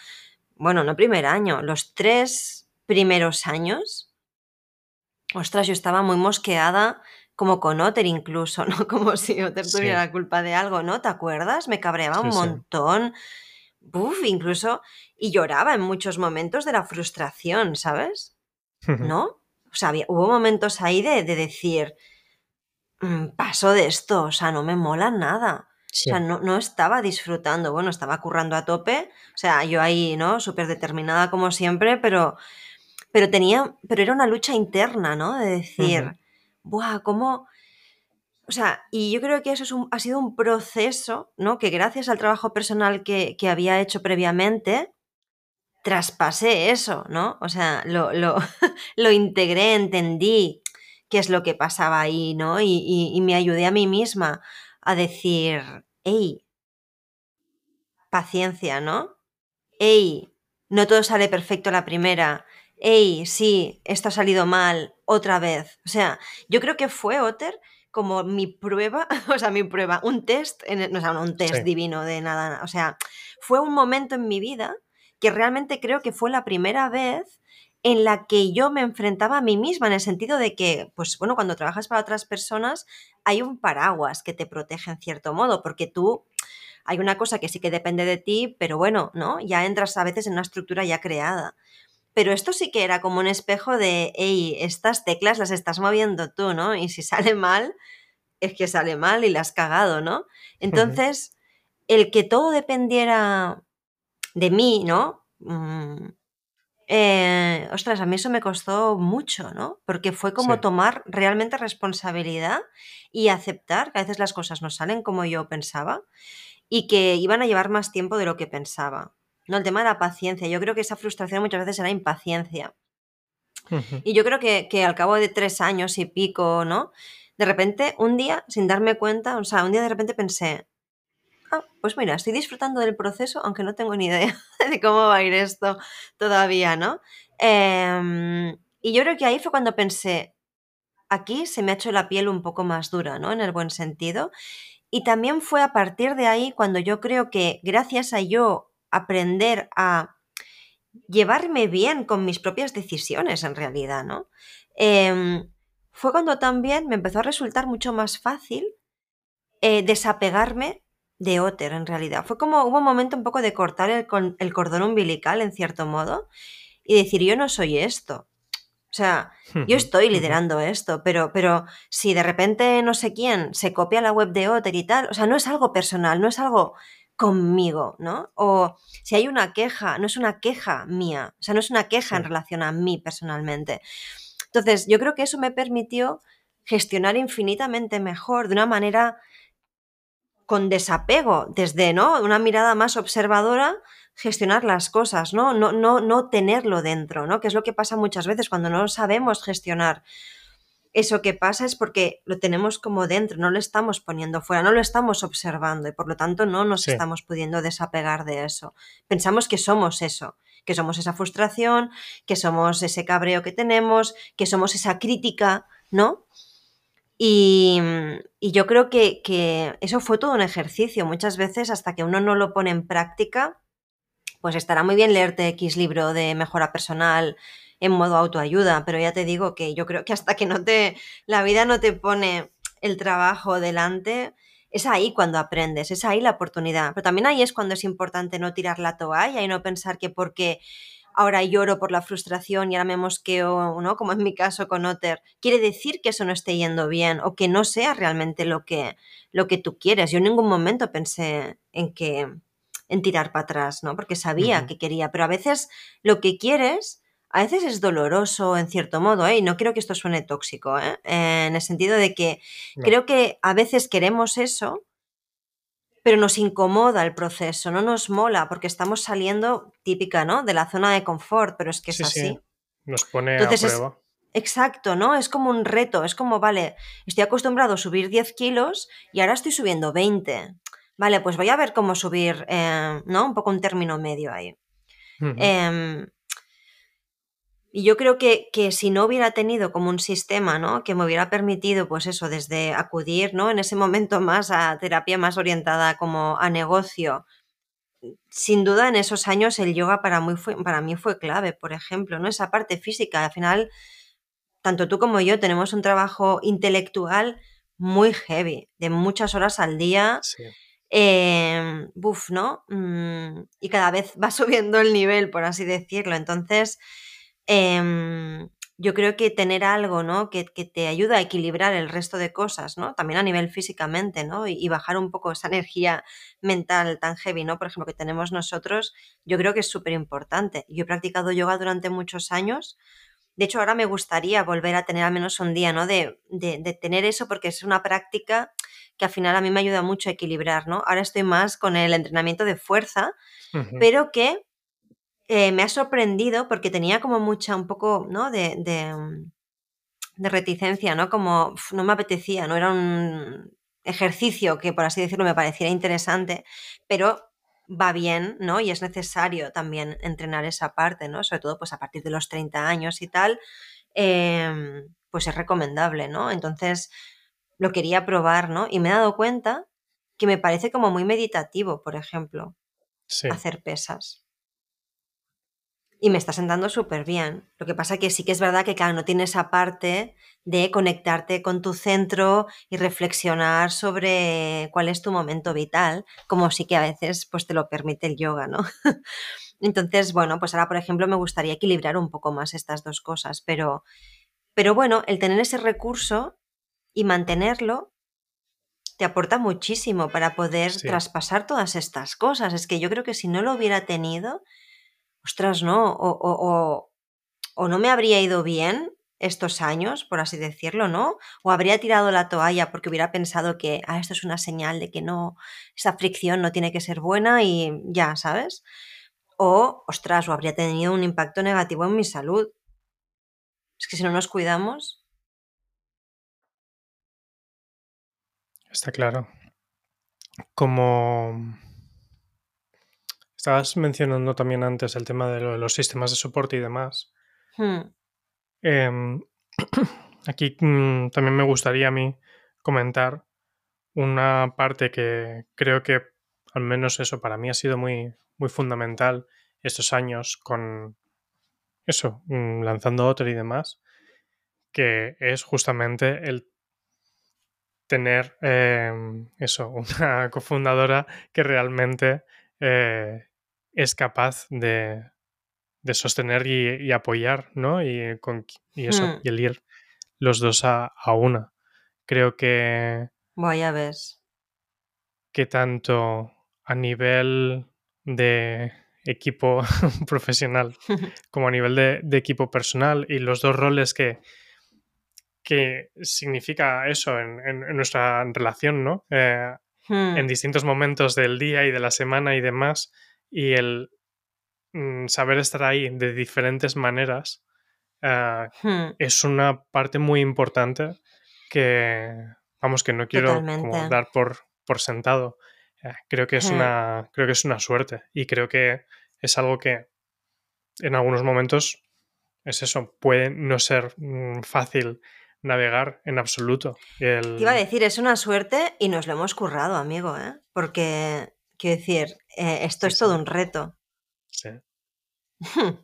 bueno, no primer año, los tres primeros años, ostras, yo estaba muy mosqueada, como con Otter incluso, ¿no? Como si Otter tuviera la culpa de algo, ¿no? ¿Te acuerdas? Me cabreaba un montón. Uf, incluso, y lloraba en muchos momentos de la frustración, ¿sabes? ¿No? O sea, hubo momentos ahí de, decir, mm, paso de esto, o sea, no me mola nada. O sea, no, no, estaba disfrutando, bueno, estaba currando a tope, o sea, yo ahí, ¿no? Súper determinada como siempre, pero, pero tenía, pero era una lucha interna, ¿no? De decir, ¡buah! ¿Cómo, O sea, y yo creo que eso es un, ha sido un proceso, ¿no? Que gracias al trabajo personal que, que había hecho previamente, traspasé eso, ¿no? O sea, lo, lo, lo, integré, entendí qué es lo que pasaba ahí, ¿no? Y, y, y me ayudé a mí misma a decir, hey, paciencia, ¿no? Hey, no todo sale perfecto la primera. Hey, sí, esto ha salido mal, otra vez. O sea, yo creo que fue Otter como mi prueba, o sea, mi prueba, un test, en, no, o sea, no un test sí. divino de nada, o sea, fue un momento en mi vida que realmente creo que fue la primera vez en la que yo me enfrentaba a mí misma, en el sentido de que, pues bueno, cuando trabajas para otras personas hay un paraguas que te protege en cierto modo, porque tú hay una cosa que sí que depende de ti, pero bueno, ¿no? Ya entras a veces en una estructura ya creada. Pero esto sí que era como un espejo de, hey, estas teclas las estás moviendo tú, ¿no? Y si sale mal, es que sale mal y la has cagado, ¿no? Entonces, uh -huh. el que todo dependiera de mí, ¿no? Mm, eh, ostras, a mí eso me costó mucho, ¿no? Porque fue como sí. tomar realmente responsabilidad y aceptar que a veces las cosas no salen como yo pensaba y que iban a llevar más tiempo de lo que pensaba. No, el tema de la paciencia. Yo creo que esa frustración muchas veces era impaciencia. Uh -huh. Y yo creo que, que, al cabo de tres años y pico, ¿no? De repente, un día, sin darme cuenta, o sea, un día de repente pensé, ah, pues mira, estoy disfrutando del proceso, aunque no tengo ni idea de cómo va a ir esto todavía, ¿no? Eh, y yo creo que ahí fue cuando pensé, aquí se me ha hecho la piel un poco más dura, ¿no? En el buen sentido. Y también fue a partir de ahí cuando yo creo que gracias a yo aprender a llevarme bien con mis propias decisiones en realidad, ¿no? Eh, fue cuando también me empezó a resultar mucho más fácil eh, desapegarme de Otter en realidad. Fue como hubo un momento un poco de cortar el, el, cordón umbilical en cierto modo y decir yo no soy esto. O sea, yo estoy liderando esto, pero, pero si de repente no sé quién se copia la web de Otter y tal, o sea, no es algo personal, no es algo conmigo, ¿no? O si hay una queja, no es una queja mía, o sea, no es una queja sí. en relación a mí personalmente. Entonces, yo creo que eso me permitió gestionar infinitamente mejor, de una manera con desapego, desde ¿no? una mirada más observadora, gestionar las cosas, ¿no? No, no, no tenerlo dentro, ¿no? Que es lo que pasa muchas veces cuando no sabemos gestionar eso que pasa es porque lo tenemos como dentro, no lo estamos poniendo fuera, no lo estamos observando y por lo tanto no nos sí. estamos pudiendo desapegar de eso. Pensamos que somos eso, que somos esa frustración, que somos ese cabreo que tenemos, que somos esa crítica, ¿no? Y, y yo creo que, que, eso fue todo un ejercicio. Muchas veces, hasta que uno no lo pone en práctica, pues estará muy bien leerte X libro de mejora personal en modo autoayuda, pero ya te digo que yo creo que hasta que no te, la vida no te pone el trabajo delante, es ahí cuando aprendes, es ahí la oportunidad. Pero también ahí es cuando es importante no tirar la toalla y no pensar que porque ahora lloro por la frustración y ahora me mosqueo, ¿no? Como en mi caso con Otter, quiere decir que eso no esté yendo bien o que no sea realmente lo que, lo que tú quieres. Yo en ningún momento pensé en que en tirar para atrás, ¿no? Porque sabía uh -huh. que quería, pero a veces lo que quieres a veces es doloroso en cierto modo, ¿eh? y no quiero que esto suene tóxico, ¿eh? en el sentido de que no. creo que a veces queremos eso, pero nos incomoda el proceso, no nos mola, porque estamos saliendo típica, ¿no? De la zona de confort, pero es que es sí, así. Sí. Nos pone Entonces a prueba. Es, exacto, ¿no? Es como un reto, es como, vale, estoy acostumbrado a subir 10 kilos y ahora estoy subiendo 20. Vale, pues voy a ver cómo subir, eh, ¿no? Un poco un término medio ahí. Uh -huh. eh, y yo creo que, que, si no hubiera tenido como un sistema, ¿no? Que me hubiera permitido, pues eso, desde acudir, ¿no? En ese momento más a terapia más orientada como a negocio. Sin duda, en esos años el yoga para mí fue, para mí fue clave, por ejemplo, ¿no? Esa parte física. Al final, tanto tú como yo tenemos un trabajo intelectual muy heavy, de muchas horas al día. Sí. Eh, buf, ¿no? Mm, y cada vez va subiendo el nivel, por así decirlo. Entonces, eh, yo creo que tener algo, ¿no? Que, que, te ayuda a equilibrar el resto de cosas, ¿no? También a nivel físicamente, ¿no? Y, y, bajar un poco esa energía mental tan heavy, ¿no? Por ejemplo, que tenemos nosotros, yo creo que es súper importante. Yo he practicado yoga durante muchos años De hecho, ahora me gustaría volver a tener al menos un día, ¿no? De, de, tener eso porque es una práctica que al final a mí me ayuda mucho a equilibrar, ¿no? Ahora estoy más con el entrenamiento de fuerza, pero que eh, me ha sorprendido porque tenía como mucha, un poco, ¿no? De, de, mm, de reticencia, ¿no? Como no me apetecía, no era un ejercicio que, por así decirlo, me pareciera interesante, pero va bien, ¿no? Y es necesario también entrenar esa parte, ¿no? Sobre todo, pues a partir de los 30 años y tal, em, pues es recomendable, ¿no? Entonces, lo quería probar, ¿no? Y me he dado cuenta que me parece como muy meditativo, por ejemplo, hacer pesas y me está sentando súper bien. Lo que pasa que sí que es verdad que, claro, no tiene esa parte de conectarte con tu centro y reflexionar sobre cuál es tu momento vital, como sí que a veces pues te lo permite el yoga, ¿no? Entonces, bueno, pues ahora, por ejemplo, me gustaría equilibrar un poco más estas dos cosas, pero, pero bueno, el tener ese recurso y mantenerlo te aporta muchísimo para poder traspasar todas estas cosas. Es que yo creo que si no lo hubiera tenido, ostras, no, o, o, no me habría ido bien estos años, por así decirlo, ¿no? O habría tirado la toalla porque hubiera pensado que, ah, esto es una señal de que no, esa fricción no tiene que ser buena y ya, ¿sabes? O, ostras, o habría tenido un impacto negativo en mi salud. Es que si no nos cuidamos. Está claro. Como Estabas mencionando también antes el tema de los sistemas de soporte y demás. Hmm. Em, aquí mm, también me gustaría a mí comentar una parte que creo que al menos eso para mí ha sido muy, muy fundamental estos años con eso, mm, lanzando Otter y demás, que es justamente el tener em, eso, una cofundadora que realmente eh, es capaz de, sostener y, apoyar, ¿no? Y, con, eso, hmm. y el ir los dos a, una. Creo que... Vaya ves. Que tanto a nivel de equipo profesional como a nivel de, equipo personal y los dos roles que, que significa eso en, nuestra relación, ¿no? Eh, en hmm. distintos momentos del día y de la semana y demás, y el mm, saber estar ahí de diferentes maneras hmm. es una parte muy importante que, vamos, que no quiero dar por, por sentado. Eh, creo, que es hmm. una, creo que es una suerte y creo que es algo que en algunos momentos es eso, puede no ser mm, fácil navegar en absoluto. Te iba a decir, es una suerte y nos lo hemos currado, amigo, ¿eh? porque Quiero decir, eh, esto es todo un reto. Sí.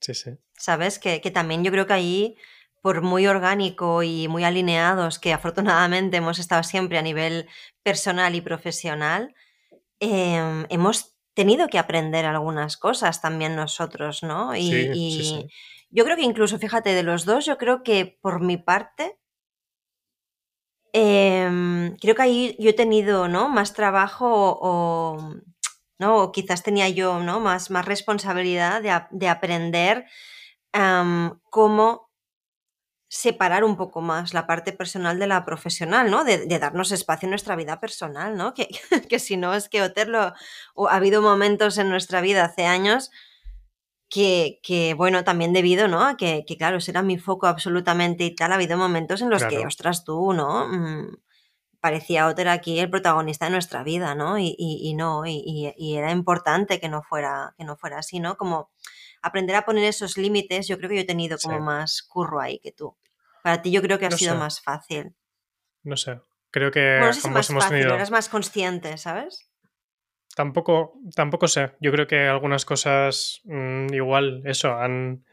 sí, sí. ¿Sabes? Que, también yo creo que ahí, por muy orgánico y muy alineados, que afortunadamente hemos estado siempre a nivel personal y profesional, em, hemos tenido que aprender algunas cosas también nosotros, ¿no? Y, y yo creo que incluso, fíjate, de los dos, yo creo que por mi parte, Em, creo que ahí yo he tenido, ¿no? Más trabajo o, ¿no? quizás tenía yo, ¿no? Más, más responsabilidad de, aprender cómo separar un poco más la parte personal de la profesional, ¿no? De, darnos espacio en nuestra vida personal, ¿no? Que, que si no es que Oterlo, ha habido momentos en nuestra vida hace años que, que, bueno, también debido, ¿no? A que, que, claro, ese era mi foco absolutamente y tal, ha habido momentos en los que, ostras, tú, ¿no? Mm, parecía Otter aquí el protagonista de nuestra vida, ¿no? Y, y, no, y, y, era importante que no, fuera, que no fuera así, ¿no? Como aprender a poner esos límites, yo creo que yo he tenido como más curro ahí que tú. Para ti yo creo que ha sido más fácil. No sé, creo que bueno, no sé si más fácil, eras más consciente, ¿sabes? Tampoco, tampoco sé. Yo creo que algunas cosas mm, igual, eso, han...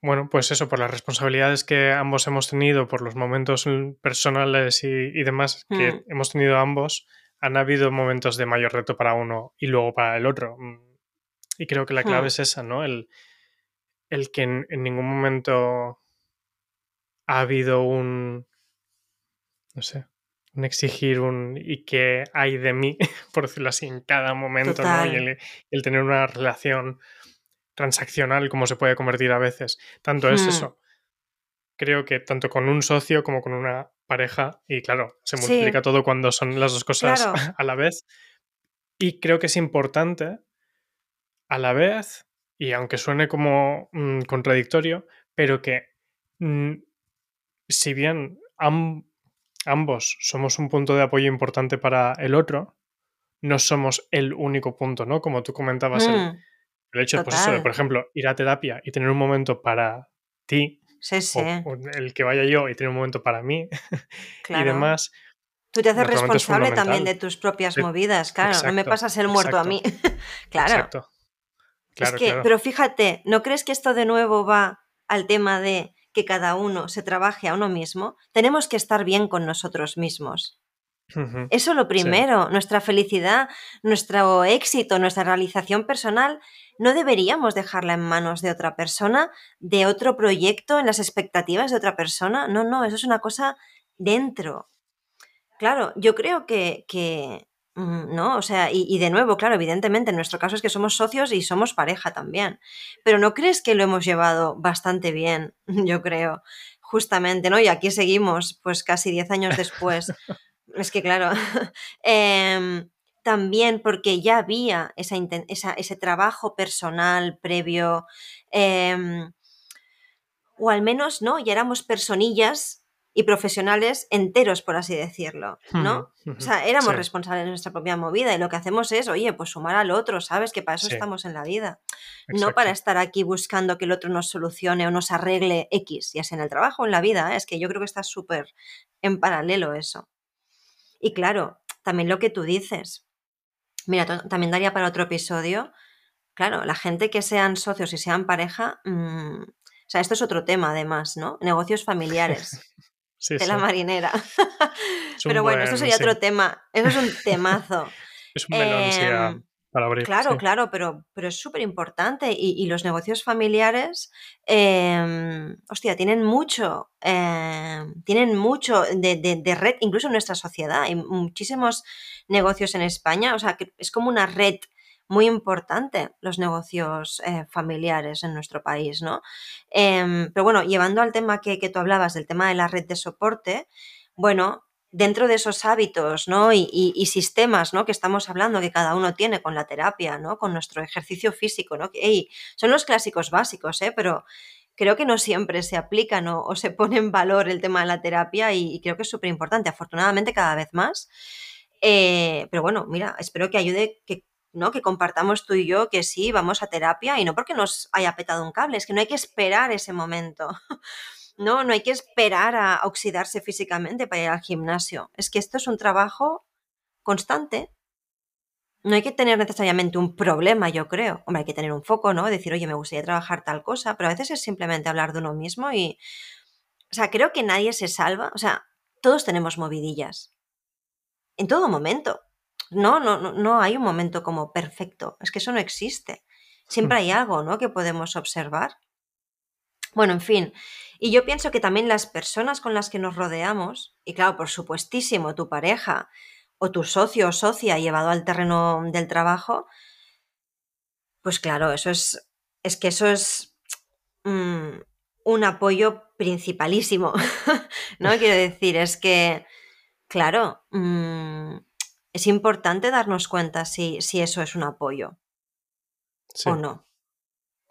Bueno, pues eso, por las responsabilidades que ambos hemos tenido, por los momentos personales y, demás que hmm. hemos tenido ambos, han habido momentos de mayor reto para uno y luego para el otro. Mm, y creo que la clave hmm. es esa, ¿no? El, el que en, ningún momento ha habido un, no sé, exigir un y qué hay de mí, por decirlo así, en cada momento, ¿no? Y el, tener una relación transaccional como se puede convertir a veces. Tanto es Hmm. eso. Creo que tanto con un socio como con una pareja, y claro, se Sí. multiplica todo cuando son las dos cosas Claro. a la vez. Y creo que es importante a la vez, y aunque suene como mm, contradictorio, pero que mm, si bien ambos somos un punto de apoyo importante para el otro, no somos el único punto, ¿no? Como tú comentabas, el, Mm, el hecho, pues eso, de, por ejemplo, ir a terapia y tener un momento para ti, Sí, sí, o, o el que vaya yo y tener un momento para mí y claro. demás, Tú te haces responsable también de tus propias Sí, movidas, claro. No me pasas el muerto a mí. claro. exacto. Es que, claro. pero fíjate, ¿no crees que esto de nuevo va al tema de que cada uno se trabaje a uno mismo? Tenemos que estar bien con nosotros mismos. Eso lo Sí, primero, nuestra felicidad, nuestro éxito, nuestra realización personal, no deberíamos dejarla en manos de otra persona, de otro proyecto, en las expectativas de otra persona. No, no, eso es una cosa dentro. Claro, yo creo que, que, ¿no? O sea, y, y de nuevo, claro, evidentemente, en nuestro caso es que somos socios y somos pareja también. Pero ¿no crees que lo hemos llevado bastante bien? Yo creo, justamente, ¿no? Y aquí seguimos, pues casi 10 años después. Es que, claro, em, también porque ya había esa inten- esa- ese trabajo personal previo, em, o al menos, ¿no? Ya éramos personillas y profesionales enteros, por así decirlo, ¿no? Ujú, O sea, éramos Sí, responsables de nuestra propia movida y lo que hacemos es, oye, pues sumar al otro, ¿sabes? Que para eso sí, estamos en la vida. No para estar aquí buscando que el otro nos solucione o nos arregle X, ya sea en el trabajo o en la vida. ¿eh? Es que yo creo que está súper en paralelo eso. Y claro, también lo que tú dices. Mira, también daría para otro episodio. Claro, la gente que sean socios y sean pareja. mm, o sea, esto es otro tema además, ¿no? Negocios familiares. Sí, de la marinera. Pero bueno, buen, sería sí. otro tema. Eso es un temazo. Es un melón, Em, para abrir, Claro, claro, pero, pero es súper importante. Y, y los negocios familiares, em, hostia, tienen mucho, em, tienen mucho de, de- de red, incluso en nuestra sociedad. Hay muchísimos negocios en España, o sea, que es como una red muy importante los negocios eh, familiares en nuestro país, ¿no? Em, pero bueno, llevando al tema que, que tú hablabas, del tema de la red de soporte, bueno, dentro de esos hábitos ¿no? y, y- sistemas ¿no? que estamos hablando, que cada uno tiene con la terapia, ¿no? con nuestro ejercicio físico, ¿no? que ey, son los clásicos básicos, ¿eh? pero creo que no siempre se aplican o, o se pone en valor el tema de la terapia y, y creo que es súper importante, afortunadamente cada vez más. Eh, pero bueno, mira, espero que ayude, que, ¿no? que compartamos tú y yo que sí, vamos a terapia y no porque nos haya petado un cable, es que no hay que esperar ese momento. No, no hay que esperar a oxidarse físicamente para ir al gimnasio. Es que esto es un trabajo constante. No hay que tener necesariamente un problema, yo creo. Hombre, hay que tener un foco, ¿no? Decir, oye, me gustaría trabajar tal cosa, pero a veces es simplemente hablar de uno mismo y... O sea, creo que nadie se salva. O sea, todos tenemos movidillas. En todo momento. No, no, no, no hay un momento como perfecto. Es que eso no existe. Siempre hay algo, ¿no? Que podemos observar. Bueno, en fin. Y yo pienso que también las personas con las que nos rodeamos, y claro, por supuestísimo, tu pareja o tu socio o socia llevado al terreno del trabajo, pues claro, eso es, es que eso es mm, un apoyo principalísimo, ¿no? Quiero decir, es que, claro, mm, es importante darnos cuenta si, si eso es un apoyo Sí, o no,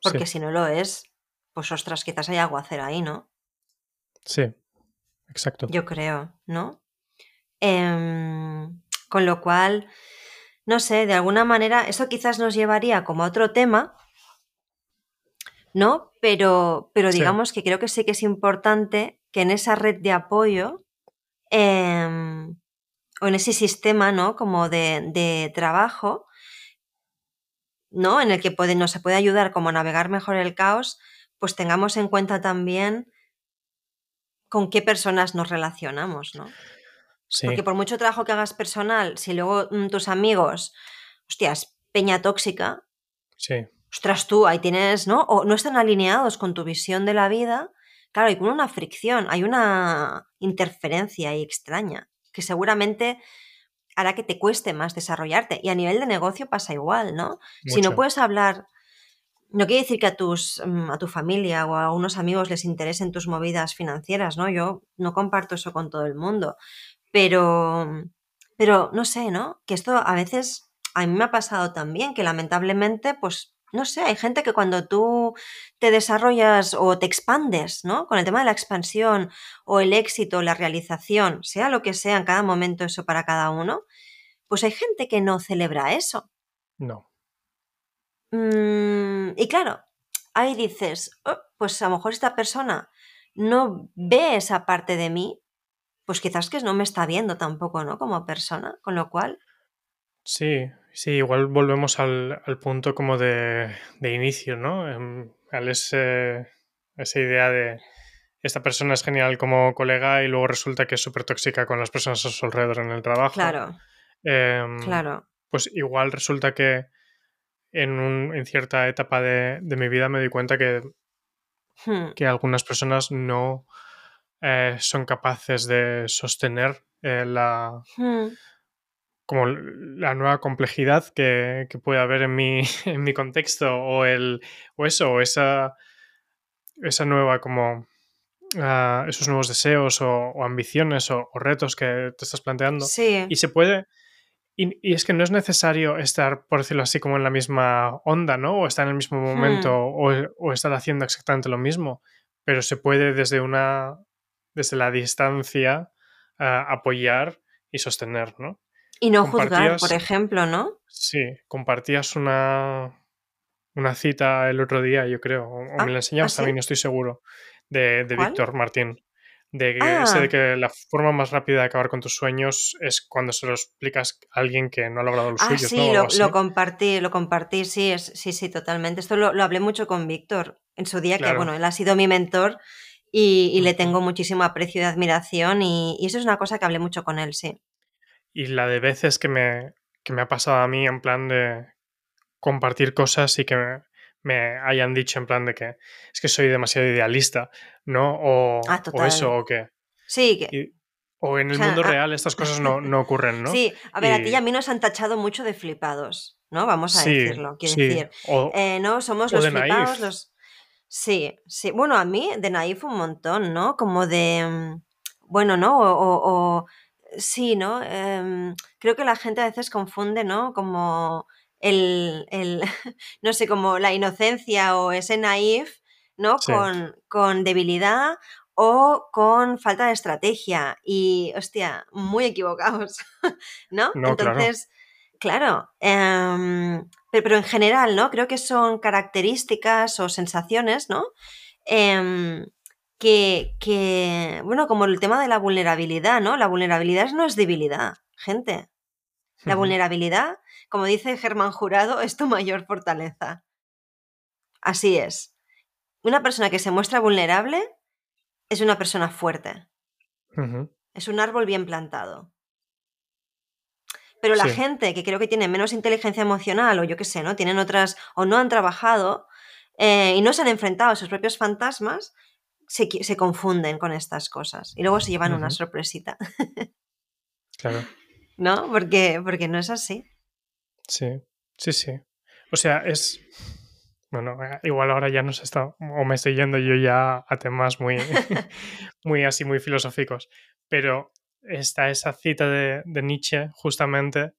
porque sí, si no lo es, pues ostras, quizás hay aguacero ahí, ¿no? sí, exacto. Yo creo, ¿no? Em, con lo cual, no sé, de alguna manera, eso quizás nos llevaría como a otro tema, ¿no? Pero, pero Sí, digamos que creo que sí que es importante que en esa red de apoyo em, o en ese sistema, ¿no? Como de, de trabajo, ¿no? En el que puede, nos se puede ayudar como a navegar mejor el caos, pues tengamos en cuenta también con qué personas nos relacionamos, ¿no? Porque por mucho trabajo que hagas personal, si luego mm, tus amigos, hostias, peña tóxica, sí, ostras tú, ahí tienes, ¿no? O no están alineados con tu visión de la vida, claro, hay una fricción, hay una interferencia ahí extraña, que seguramente hará que te cueste más desarrollarte. Y a nivel de negocio pasa igual, ¿no? Si no puedes hablar no quiere decir que a, tus, mm, a tu familia o a unos amigos les interesen tus movidas financieras, ¿no? Yo no comparto eso con todo el mundo, pero, pero no sé, ¿no? Que esto a veces a mí me ha pasado también, que lamentablemente, pues, no sé, hay gente que cuando tú te desarrollas o te expandes, ¿no? Con el tema de la expansión o el éxito, la realización, sea lo que sea en cada momento eso para cada uno, pues hay gente que no celebra eso. No. Mm, y claro, ahí dices, "Oh, pues a lo mejor esta persona no ve esa parte de mí, pues quizás que no me está viendo tampoco, ¿no? Como persona, con lo cual, Sí, sí, igual volvemos al, al punto como de, de inicio, ¿no? Em, Al ese, esa idea de esta persona es genial como colega y luego resulta que es súper tóxica con las personas a su alrededor en el trabajo. claro, Em, claro. Pues igual resulta que en, un- en cierta etapa de, de mi vida me di cuenta que, Hmm, que algunas personas no eh, son capaces de sostener eh, la, hmm, como la nueva complejidad que, que puede haber en mi, en mi contexto o el o eso o esa esa nueva como ah, esos nuevos deseos o, o ambiciones o, o retos que te estás planteando. Sí, y se puede y, y es que no es necesario estar por decirlo así como en la misma onda no o estar en el mismo momento o, o estar haciendo exactamente lo mismo pero se puede desde una desde la distancia ah, apoyar y sostener no y no juzgar, por ejemplo, ¿no? Sí, compartías una, una cita el otro día, yo creo, o, Ah, me la enseñabas ¿ah, sí? también, no estoy seguro, de, de. Víctor Martín. De que, Ah. ese de que la forma más rápida de acabar con tus sueños es cuando se lo explicas a alguien que no ha logrado los Ah, suyos, sí, lo, lo compartí, lo compartí, sí, es, sí, sí, totalmente. Esto lo, lo hablé mucho con Víctor en su día, que bueno, él ha sido mi mentor y, y le tengo muchísimo aprecio y admiración y, y eso es una cosa que hablé mucho con él, sí. Y la de veces que me, que me ha pasado a mí en plan de compartir cosas y que me, me hayan dicho en plan de que es que soy demasiado idealista, ¿no? O, Ah, o eso, o que... Sí, que, y- o en el O sea, mundo ah, real estas cosas no, no ocurren, ¿no? sí, a ver, a ti y a mí nos han tachado mucho de flipados, ¿no? Vamos a Sí, decirlo, quiero sí. decir. O, Eh, no, somos los flipados, naif. los... Sí, sí. Bueno, a mí de naif un montón, ¿no? Como de... mm, Bueno, ¿no? O- Sí, ¿no? Em, creo que la gente a veces confunde, ¿no? Como el... el no sé, como la inocencia o ese naif, ¿no? Sí. Con, con debilidad o con falta de estrategia. Y, hostia, muy equivocados, ¿no? No, claro. Entonces, claro, em, pero, pero en general, ¿no? Creo que son características o sensaciones, ¿no? Em, que, que, bueno, como el tema de la vulnerabilidad, ¿no? La vulnerabilidad no es debilidad, gente. La vulnerabilidad, como dice Germán Jurado, es tu mayor fortaleza. Así es. Una persona que se muestra vulnerable es una persona fuerte. Es un árbol bien plantado. Pero la Sí. gente que creo que tiene menos inteligencia emocional o yo qué sé, ¿no? Tienen otras o no han trabajado eh, y no se han enfrentado a sus propios fantasmas, se, confunden con estas cosas y luego se llevan una sorpresita, Claro. ¿no? Porque, porque no es así. Sí, sí, sí. O sea, es. Bueno, eh, igual ahora ya nos está. O me estoy yendo yo ya a temas muy. muy así, muy filosóficos. Pero está esa cita de, de Nietzsche, justamente,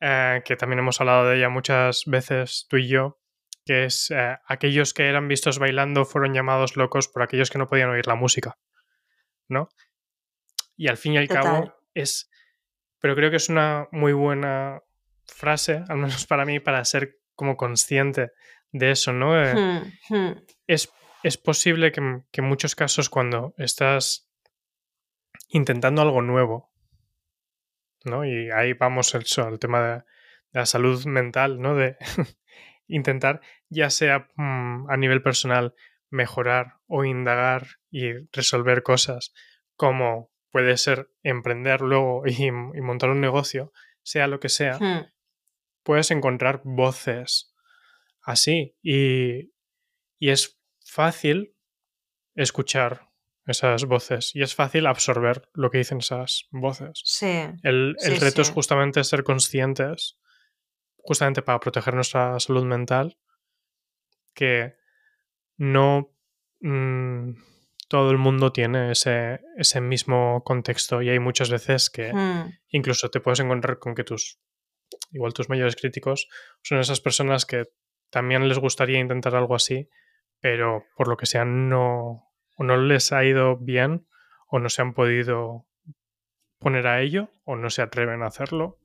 eh, que también hemos hablado de ella muchas veces tú y yo, que es eh, aquellos que eran vistos bailando fueron llamados locos por aquellos que no podían oír la música, ¿no? Y al fin y al Total. cabo es... Pero creo que es una muy buena frase, al menos para mí, para ser como consciente de eso, ¿no? Eh, Hmm, hmm. es, es posible que, que en muchos casos cuando estás intentando algo nuevo, ¿no? Y ahí vamos el, al tema de, de la salud mental, ¿no? De intentar, ya sea mm, a nivel personal, mejorar o indagar y resolver cosas, como puede ser emprender luego y, y montar un negocio, sea lo que sea, Hmm. puedes encontrar voces así y, y es fácil escuchar esas voces y es fácil absorber lo que dicen esas voces. Sí, El, el Sí, reto es justamente ser conscientes, justamente para proteger nuestra salud mental, que no mm, todo el mundo tiene ese, ese, mismo contexto y hay muchas veces que Hmm. incluso te puedes encontrar con que tus, igual tus mayores críticos son esas personas que también les gustaría intentar algo así, pero por lo que sea no, o no les ha ido bien o no se han podido poner a ello o no se atreven a hacerlo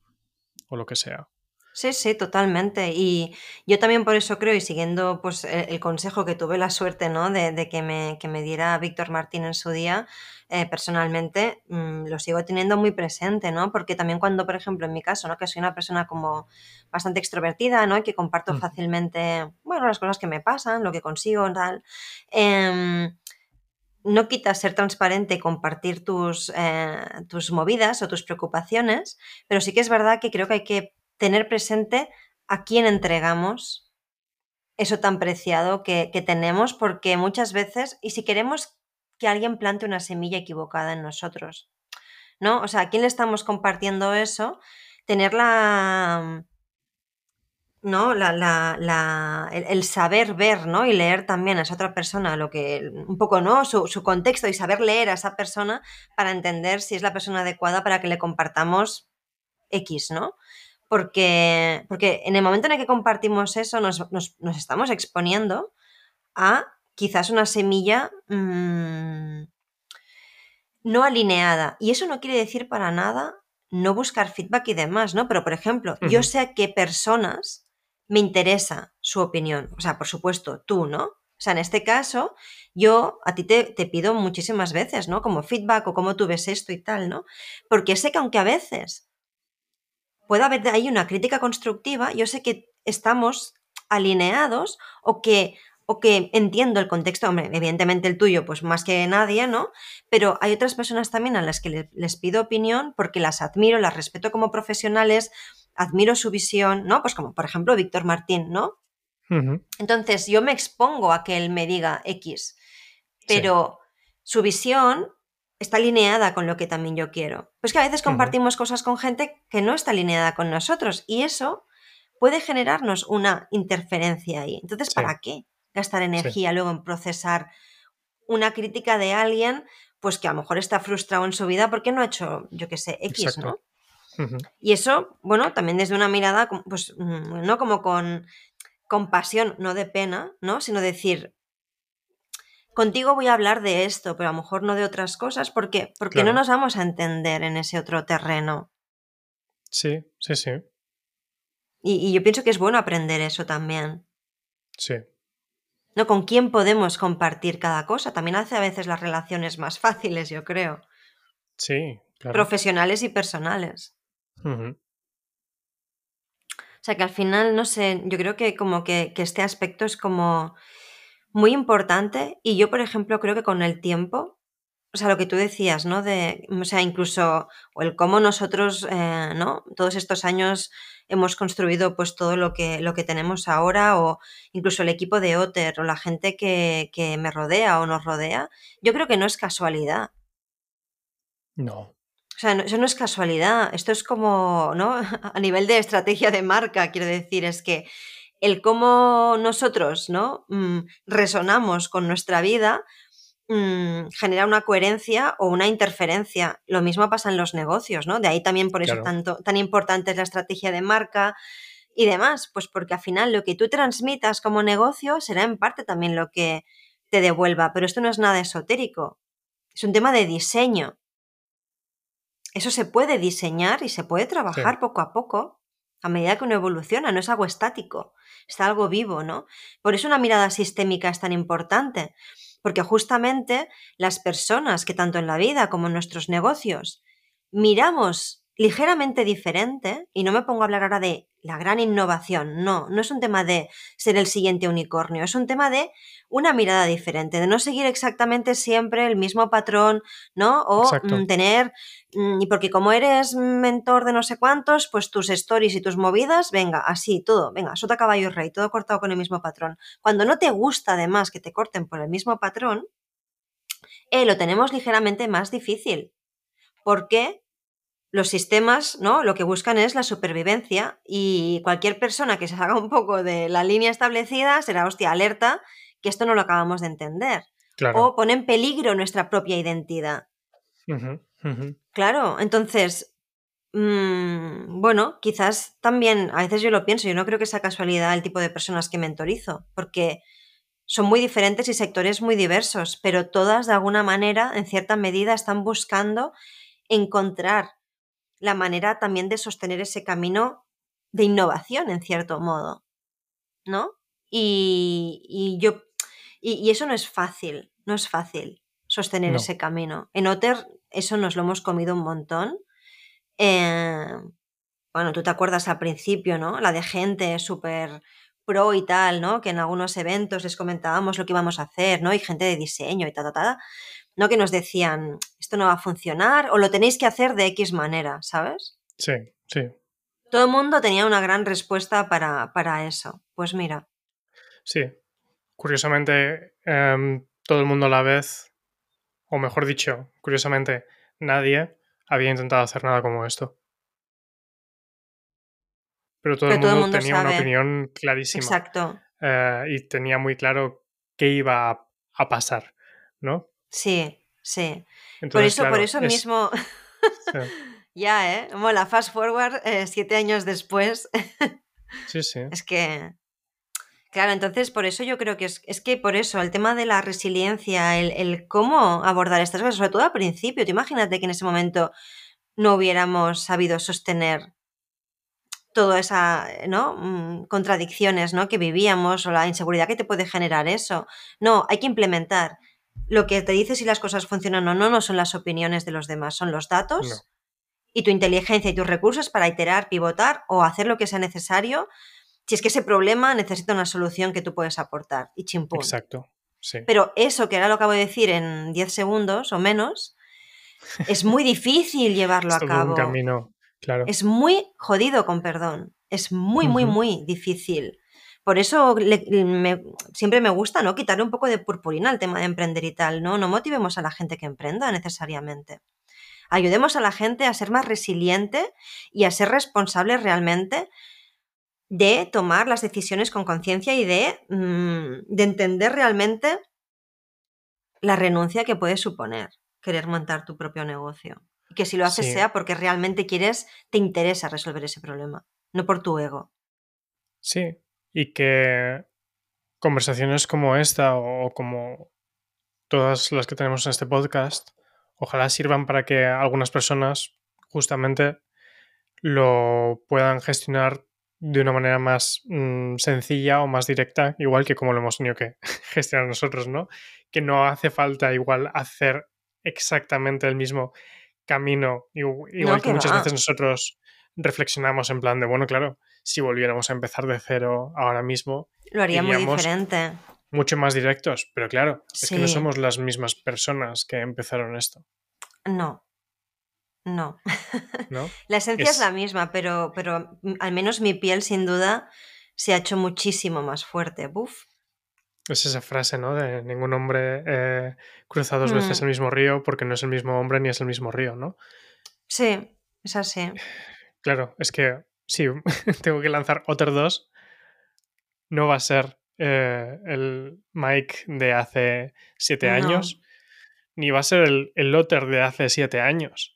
o lo que sea. Sí, sí, totalmente. Y yo también por eso creo, y siguiendo pues, el, el consejo que tuve la suerte ¿no? de, de que, me, que, me, diera Víctor Martín en su día, eh, personalmente mmm, lo sigo teniendo muy presente, ¿no? Porque también cuando, por ejemplo, en mi caso, ¿no? que soy una persona como bastante extrovertida, ¿no? Y que comparto Mm. fácilmente, bueno, las cosas que me pasan, lo que consigo, tal. Eh, no quita ser transparente y compartir tus, eh, tus movidas o tus preocupaciones, pero sí que es verdad que creo que hay que tener presente a quién entregamos eso tan preciado que, tenemos, porque muchas veces, y si queremos que alguien plante una semilla equivocada en nosotros, ¿no? O sea, ¿a quién le estamos compartiendo eso? Tener la... ¿no? La, la, la, el, el, saber ver, ¿no? Y leer también a esa otra persona lo que, un poco, ¿no? Su, su, contexto y saber leer a esa persona para entender si es la persona adecuada para que le compartamos X, ¿no? Porque, porque en el momento en el que compartimos eso nos, nos, nos estamos exponiendo a quizás una semilla mmm, no alineada. Y eso no quiere decir para nada no buscar feedback y demás, ¿no? Pero, por ejemplo, uh -huh. yo sé a qué personas me interesa su opinión. O sea, por supuesto, tú, ¿no? O sea, en este caso, yo a ti te, te, pido muchísimas veces, ¿no? Como feedback o cómo tú ves esto y tal, ¿no? Porque sé que aunque a veces pueda haber ahí una crítica constructiva, yo sé que estamos alineados o que, o que entiendo el contexto, hombre, evidentemente el tuyo, pues más que nadie, ¿no? Pero hay otras personas también a las que le, les pido opinión porque las admiro, las respeto como profesionales, admiro su visión, ¿no? Pues como por ejemplo Víctor Martín, ¿no? Uh -huh. Entonces yo me expongo a que él me diga X, pero sí. su visión está alineada con lo que también yo quiero. Pues que a veces compartimos uh -huh. cosas con gente que no está alineada con nosotros y eso puede generarnos una interferencia ahí. Entonces, sí. ¿para qué gastar energía sí. luego en procesar una crítica de alguien pues que a lo mejor está frustrado en su vida porque no ha hecho, yo qué sé, X, Exacto. ¿no? Uh -huh. Y eso, bueno, también desde una mirada, pues, no como con compasión, no de pena, ¿no? Sino decir, contigo voy a hablar de esto, pero a lo mejor no de otras cosas, porque, porque claro. no nos vamos a entender en ese otro terreno. Sí, sí, sí. Y, y, yo pienso que es bueno aprender eso también. Sí. ¿No? Con quién podemos compartir cada cosa. También hace a veces las relaciones más fáciles, yo creo. Sí, claro. Profesionales y personales. Uh -huh. O sea que al final, no sé, yo creo que como que, que, este aspecto es como muy importante y yo, por ejemplo, creo que con el tiempo, o sea, lo que tú decías, ¿no? De, o sea, incluso, o el cómo nosotros, eh, ¿no? Todos estos años hemos construido pues todo lo que, lo que tenemos ahora o incluso el equipo de Otter o la gente que, que me rodea o nos rodea, yo creo que no es casualidad. No. O sea, no, eso no es casualidad, esto es como, ¿no? A nivel de estrategia de marca, quiero decir, es que el cómo nosotros, ¿no? Mm, resonamos con nuestra vida mmm, genera una coherencia o una interferencia. Lo mismo pasa en los negocios, ¿no? De ahí también por eso Claro. tanto, tan importante es la estrategia de marca y demás, pues porque al final lo que tú transmitas como negocio será en parte también lo que te devuelva, pero esto no es nada esotérico, es un tema de diseño. Eso se puede diseñar y se puede trabajar Sí. poco a poco a medida que uno evoluciona, no es algo estático, está algo vivo, ¿no? Por eso una mirada sistémica es tan importante, porque justamente las personas que tanto en la vida como en nuestros negocios miramos ligeramente diferente, y no me pongo a hablar ahora de la gran innovación, no, no es un tema de ser el siguiente unicornio, es un tema de una mirada diferente, de no seguir exactamente siempre el mismo patrón, ¿no? O Exacto. mm, tener, mm, y porque como eres mentor de no sé cuántos, pues tus stories y tus movidas, venga, así, todo, venga, sota caballo rey, todo cortado con el mismo patrón. Cuando no te gusta además que te corten por el mismo patrón, eh, lo tenemos ligeramente más difícil. ¿Por qué? Los sistemas, ¿no? Lo que buscan es la supervivencia y cualquier persona que se salga un poco de la línea establecida será, hostia, alerta que esto no lo acabamos de entender. O pone en peligro nuestra propia identidad. Claro, entonces, mm, bueno, quizás también, a veces yo lo pienso, yo no creo que sea casualidad el tipo de personas que mentorizo, porque son muy diferentes y sectores muy diversos, pero todas de alguna manera, en cierta medida, están buscando encontrar la manera también de sostener ese camino de innovación, en cierto modo, ¿no? Y, yo, y, eso no es fácil, no es fácil sostener ese camino. En Otter eso nos lo hemos comido un montón. Eh, bueno, tú te acuerdas al principio, ¿no? La de gente súper pro y tal, ¿no? Que en algunos eventos les comentábamos lo que íbamos a hacer, ¿no? Y gente de diseño y tal, tal, tal. ¿no? Que nos decían, esto no va a funcionar o lo tenéis que hacer de X manera, ¿sabes? Sí, sí. Todo el mundo tenía una gran respuesta para, eso. Pues mira. Sí. Curiosamente, em, todo el mundo a la vez, o mejor dicho, curiosamente, nadie había intentado hacer nada como esto. Pero todo, el, mundo tenía una opinión clarísima. Exacto. Eh, y tenía muy claro qué iba a pasar, ¿no? Sí, sí. Por eso, por eso mismo. ya, ¿eh? Mola, fast forward eh, siete años después. sí, sí. Es que. Claro, entonces por eso yo creo que es, es que por eso el tema de la resiliencia, el, el, cómo abordar estas cosas, sobre todo al principio, te imagínate que en ese momento no hubiéramos sabido sostener toda esa, ¿no? Mm, contradicciones, ¿no? Que vivíamos o la inseguridad que te puede generar eso. No, hay que implementar lo que te dice si las cosas funcionan o no no son las opiniones de los demás, son los datos y tu inteligencia y tus recursos para iterar, pivotar o hacer lo que sea necesario si es que ese problema necesita una solución que tú puedes aportar y chimpún. Exacto. Sí. Pero eso que ahora lo acabo de decir en 10 segundos o menos, es muy difícil llevarlo a cabo. Un camino, claro. Es muy jodido, con perdón. Es muy, muy, muy difícil. Por eso siempre me gusta, ¿no? Quitarle un poco de purpurina al tema de emprender y tal, ¿no? No motivemos a la gente que emprenda necesariamente. Ayudemos a la gente a ser más resiliente y a ser responsable realmente de tomar las decisiones con conciencia y de, mm, de entender realmente la renuncia que puede suponer querer montar tu propio negocio. Y que si lo haces sea porque realmente quieres, te interesa resolver ese problema, no por tu ego. Sí, y que conversaciones como esta o como todas las que tenemos en este podcast, ojalá sirvan para que algunas personas justamente lo puedan gestionar de una manera más mm, sencilla o más directa, igual que como lo hemos tenido que gestionar nosotros, ¿no? Que no hace falta igual hacer exactamente el mismo camino, igual que, muchas veces nosotros reflexionamos en plan de, bueno, claro, si volviéramos a empezar de cero ahora mismo. Lo haría muy diferente. Mucho más directos, pero claro, es que no somos las mismas personas que empezaron esto. No. No. la esencia es... la misma, pero, pero al menos mi piel sin duda se ha hecho muchísimo más fuerte. Buf. Es esa frase, ¿no? De ningún hombre eh, cruza dos veces mm. el mismo río porque no es el mismo hombre ni es el mismo río, ¿no? Sí, es así. Claro, es que si tengo que lanzar Otter 2, no va a ser eh, el Mike de hace siete años, ni va a ser el, el Otter de hace siete años.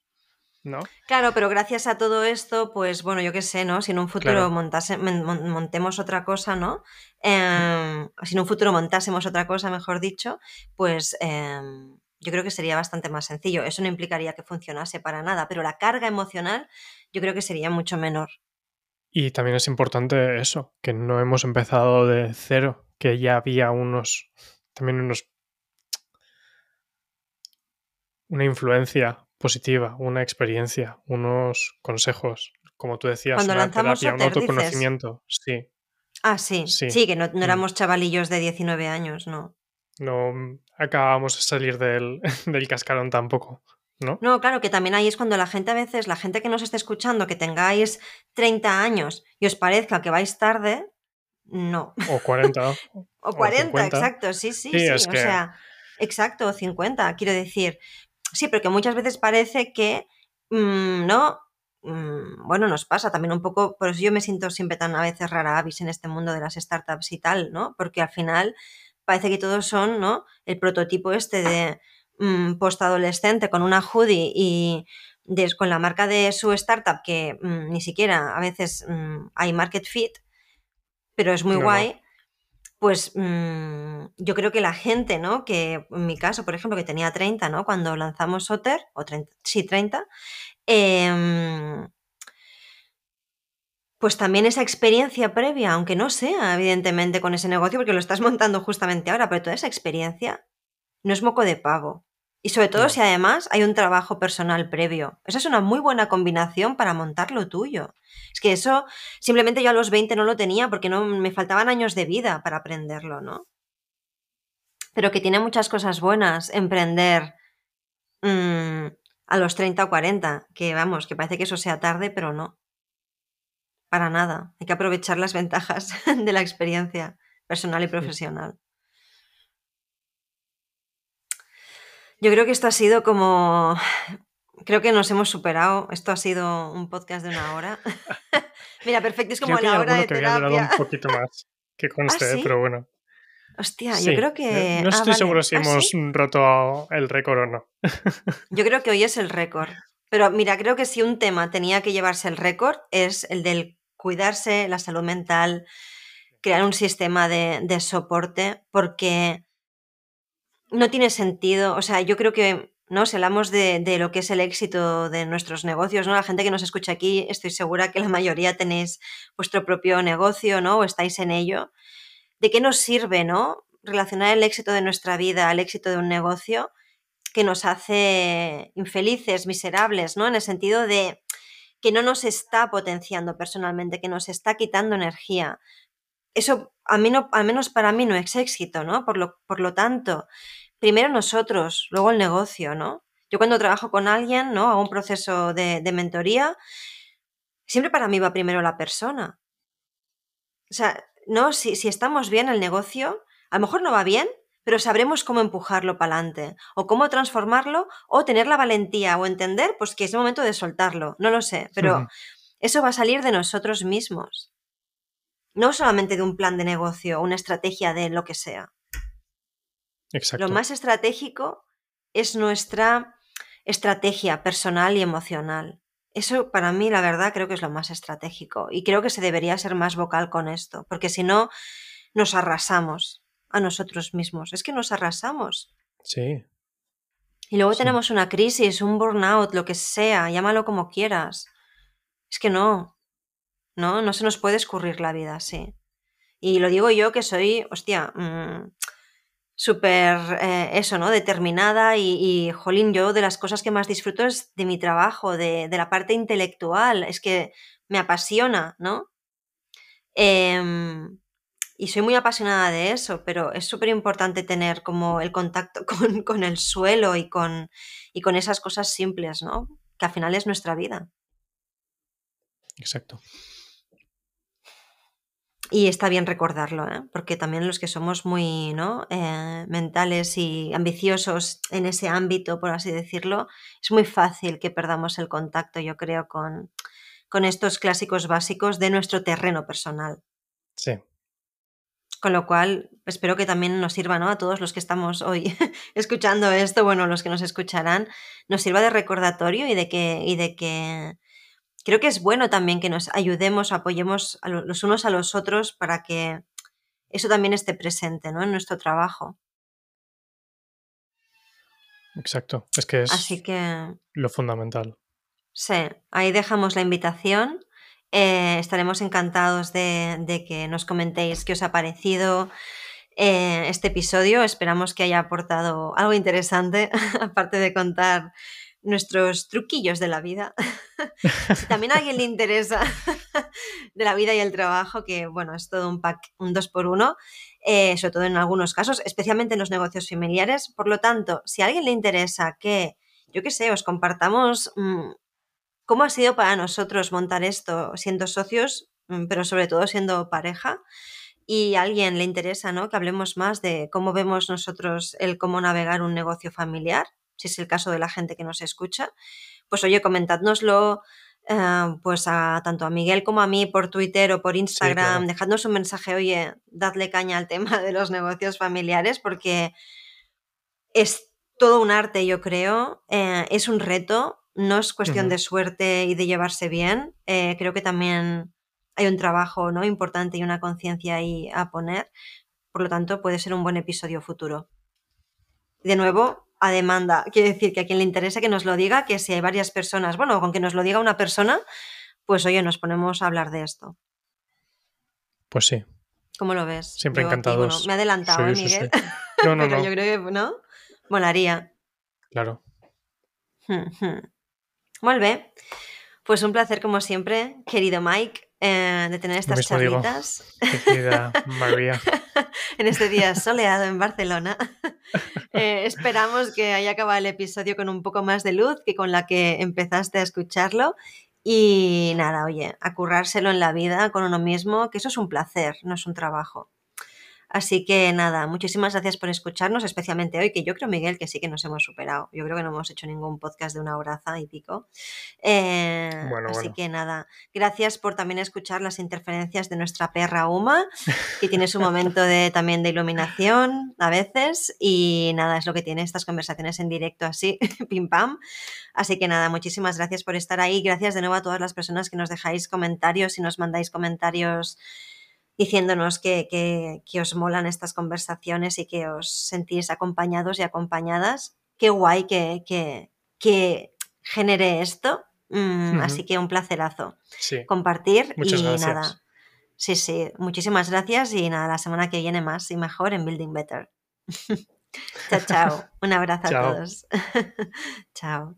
¿No? Claro, pero gracias a todo esto, pues bueno, yo qué sé, ¿no? Si en un futuro montemos otra cosa, ¿no? Em, si en un futuro montásemos otra cosa, mejor dicho, pues em, yo creo que sería bastante más sencillo. Eso no implicaría que funcionase para nada, pero la carga emocional yo creo que sería mucho menor. Y también es importante eso, que no hemos empezado de cero, que ya había unos, también unos, una influencia positiva, una experiencia, unos consejos, como tú decías, Cuando una lanzamos terapia, un autoconocimiento, sí. Ah, sí, sí, que no, mm. éramos chavalillos de 19 años, no. No acabamos de salir del, del cascarón tampoco. ¿No? ¿no? claro, que también ahí es cuando la gente a veces, la gente que nos esté escuchando, que tengáis 30 años y os parezca que vais tarde, no. O 40. o 40, exacto, sí, sí, sí. o sea, exacto, o 50, quiero decir. Sí, pero que muchas veces parece que, mm, ¿no? mm, bueno, nos pasa también un poco, por eso yo me siento siempre tan a veces rara avis en este mundo de las startups y tal, ¿no? Porque al final parece que todos son, ¿no? El prototipo este de mm, postadolescente con una hoodie y con la marca de su startup que mm, ni siquiera a veces hay market fit, pero es muy guay pues mm, yo creo que la gente, ¿no? Que en mi caso, por ejemplo, que tenía 30, ¿no? Cuando lanzamos Otter, o 30, sí, 30, em, pues también esa experiencia previa, aunque no sea evidentemente con ese negocio, porque lo estás montando justamente ahora, pero toda esa experiencia no es moco de pavo. Y sobre todo si además hay un trabajo personal previo. Esa es una muy buena combinación para montar lo tuyo. Es que eso simplemente yo a los 20 no lo tenía porque no me faltaban años de vida para aprenderlo, ¿no? Pero que tiene muchas cosas buenas emprender mm, a los 30 o 40, que vamos, que parece que eso sea tarde, pero no. Para nada. Hay que aprovechar las ventajas de la experiencia personal y profesional. Yo creo que esto ha sido como... Creo que nos hemos superado. Esto ha sido un podcast de una hora. Mira, perfecto, es como la hora de que terapia. Había un poquito más, que conste, ¿Ah, sí? pero bueno. Hostia, yo creo que... No ah, estoy vale. seguro si ¿Ah, hemos sí? roto el récord o no. Yo creo que hoy es el récord. Pero mira, creo que si un tema tenía que llevarse el récord es el del cuidarse, la salud mental, crear un sistema de, de soporte, porque no tiene sentido. O sea, yo creo que, ¿no? Si hablamos de, de, lo que es el éxito de nuestros negocios, ¿no? La gente que nos escucha aquí, estoy segura que la mayoría tenéis vuestro propio negocio, ¿no? O estáis en ello. ¿De qué nos sirve, ¿no? Relacionar el éxito de nuestra vida al éxito de un negocio que nos hace infelices, miserables, ¿no? En el sentido de que no nos está potenciando personalmente, que nos está quitando energía. Eso, a mí no, al menos para mí, no es éxito, ¿no? Por lo, por lo tanto, primero nosotros, luego el negocio, ¿no? Yo cuando trabajo con alguien, ¿no? Hago un proceso de, de mentoría, siempre para mí va primero la persona. O sea, no, si, si estamos bien, el negocio, a lo mejor no va bien, pero sabremos cómo empujarlo para adelante, o cómo transformarlo, o tener la valentía, o entender pues que es el momento de soltarlo. No lo sé, pero uh -huh. eso va a salir de nosotros mismos. No solamente de un plan de negocio, una estrategia de lo que sea. Exacto. Lo más estratégico es nuestra estrategia personal y emocional. Eso para mí, la verdad, creo que es lo más estratégico. Y creo que se debería ser más vocal con esto, porque si no, nos arrasamos a nosotros mismos. Es que nos arrasamos. Sí. Y luego sí. tenemos una crisis, un burnout, lo que sea, llámalo como quieras. Es que no. No, no se nos puede escurrir la vida así. Y lo digo yo que soy, hostia, mmm, súper, eh, eso, ¿no? Determinada y, jolín, yo de las cosas que más disfruto es de mi trabajo, de, de la parte intelectual, es que me apasiona, ¿no? Eh, y soy muy apasionada de eso, pero es súper importante tener como el contacto con, con el suelo y con, y con esas cosas simples, ¿no? Que al final es nuestra vida. Exacto. Y está bien recordarlo, ¿eh? porque también los que somos muy ¿no? eh, mentales y ambiciosos en ese ámbito, por así decirlo, es muy fácil que perdamos el contacto, yo creo, con, con estos clásicos básicos de nuestro terreno personal. Sí. Con lo cual, espero que también nos sirva ¿no? a todos los que estamos hoy escuchando esto, bueno, los que nos escucharán, nos sirva de recordatorio y de que, y de que creo que es bueno también que nos ayudemos, apoyemos a los unos a los otros para que eso también esté presente ¿no? en nuestro trabajo. Exacto, es que es Así que, lo fundamental. Sí, ahí dejamos la invitación. Eh, estaremos encantados de, de, que nos comentéis qué os ha parecido eh, este episodio. Esperamos que haya aportado algo interesante, aparte de contar nuestros truquillos de la vida. si también a alguien le interesa de la vida y el trabajo, que bueno, es todo un pack, un dos por uno, eh, sobre todo en algunos casos, especialmente en los negocios familiares. Por lo tanto, si a alguien le interesa que, yo qué sé, os compartamos mmm, cómo ha sido para nosotros montar esto siendo socios, mmm, pero sobre todo siendo pareja, y a alguien le interesa, ¿no? Que hablemos más de cómo vemos nosotros el cómo navegar un negocio familiar si es el caso de la gente que nos escucha, pues oye, comentádnoslo eh, pues a tanto a Miguel como a mí por Twitter o por Instagram, dejadnos un mensaje, oye, dadle caña al tema de los negocios familiares porque es todo un arte, yo creo, eh, es un reto, no es cuestión de suerte y de llevarse bien, eh, creo que también hay un trabajo ¿no? importante y una conciencia ahí a poner, por lo tanto puede ser un buen episodio futuro. De nuevo, a demanda, quiere decir que a quien le interese que nos lo diga, que si hay varias personas, bueno, con que nos lo diga una persona, pues oye, nos ponemos a hablar de esto. Pues sí. ¿Cómo lo ves? Siempre encantado. me he adelantado, ¿eh, Miguel? No, no, Pero yo creo que, ¿no? Molaría. Claro. Vuelve. Pues un placer como siempre, querido Mike, eh, de tener estas charlitas. Querida María. en este día soleado en Barcelona. Eh, esperamos que haya acabado el episodio con un poco más de luz que con la que empezaste a escucharlo. Y nada, oye, a currárselo en la vida con uno mismo, que eso es un placer, no es un trabajo. Así que nada, muchísimas gracias por escucharnos, especialmente hoy, que yo creo, Miguel, que sí que nos hemos superado. Yo creo que no hemos hecho ningún podcast de una horaza y pico. Eh, así que nada, gracias por también escuchar las interferencias de nuestra perra Uma, que tiene su momento de, también de iluminación a veces. Y nada, es lo que tiene estas conversaciones en directo así, pim pam. Así que nada, muchísimas gracias por estar ahí. Gracias de nuevo a todas las personas que nos dejáis comentarios y nos mandáis comentarios diciéndonos que, os molan estas conversaciones y que os sentís acompañados y acompañadas. Qué guay que, que, genere esto. Mm, así que un placerazo compartir y nada. Sí, sí, muchísimas gracias y nada, la semana que viene más y mejor en Building Better. chao, chao. Un abrazo a todos. chao.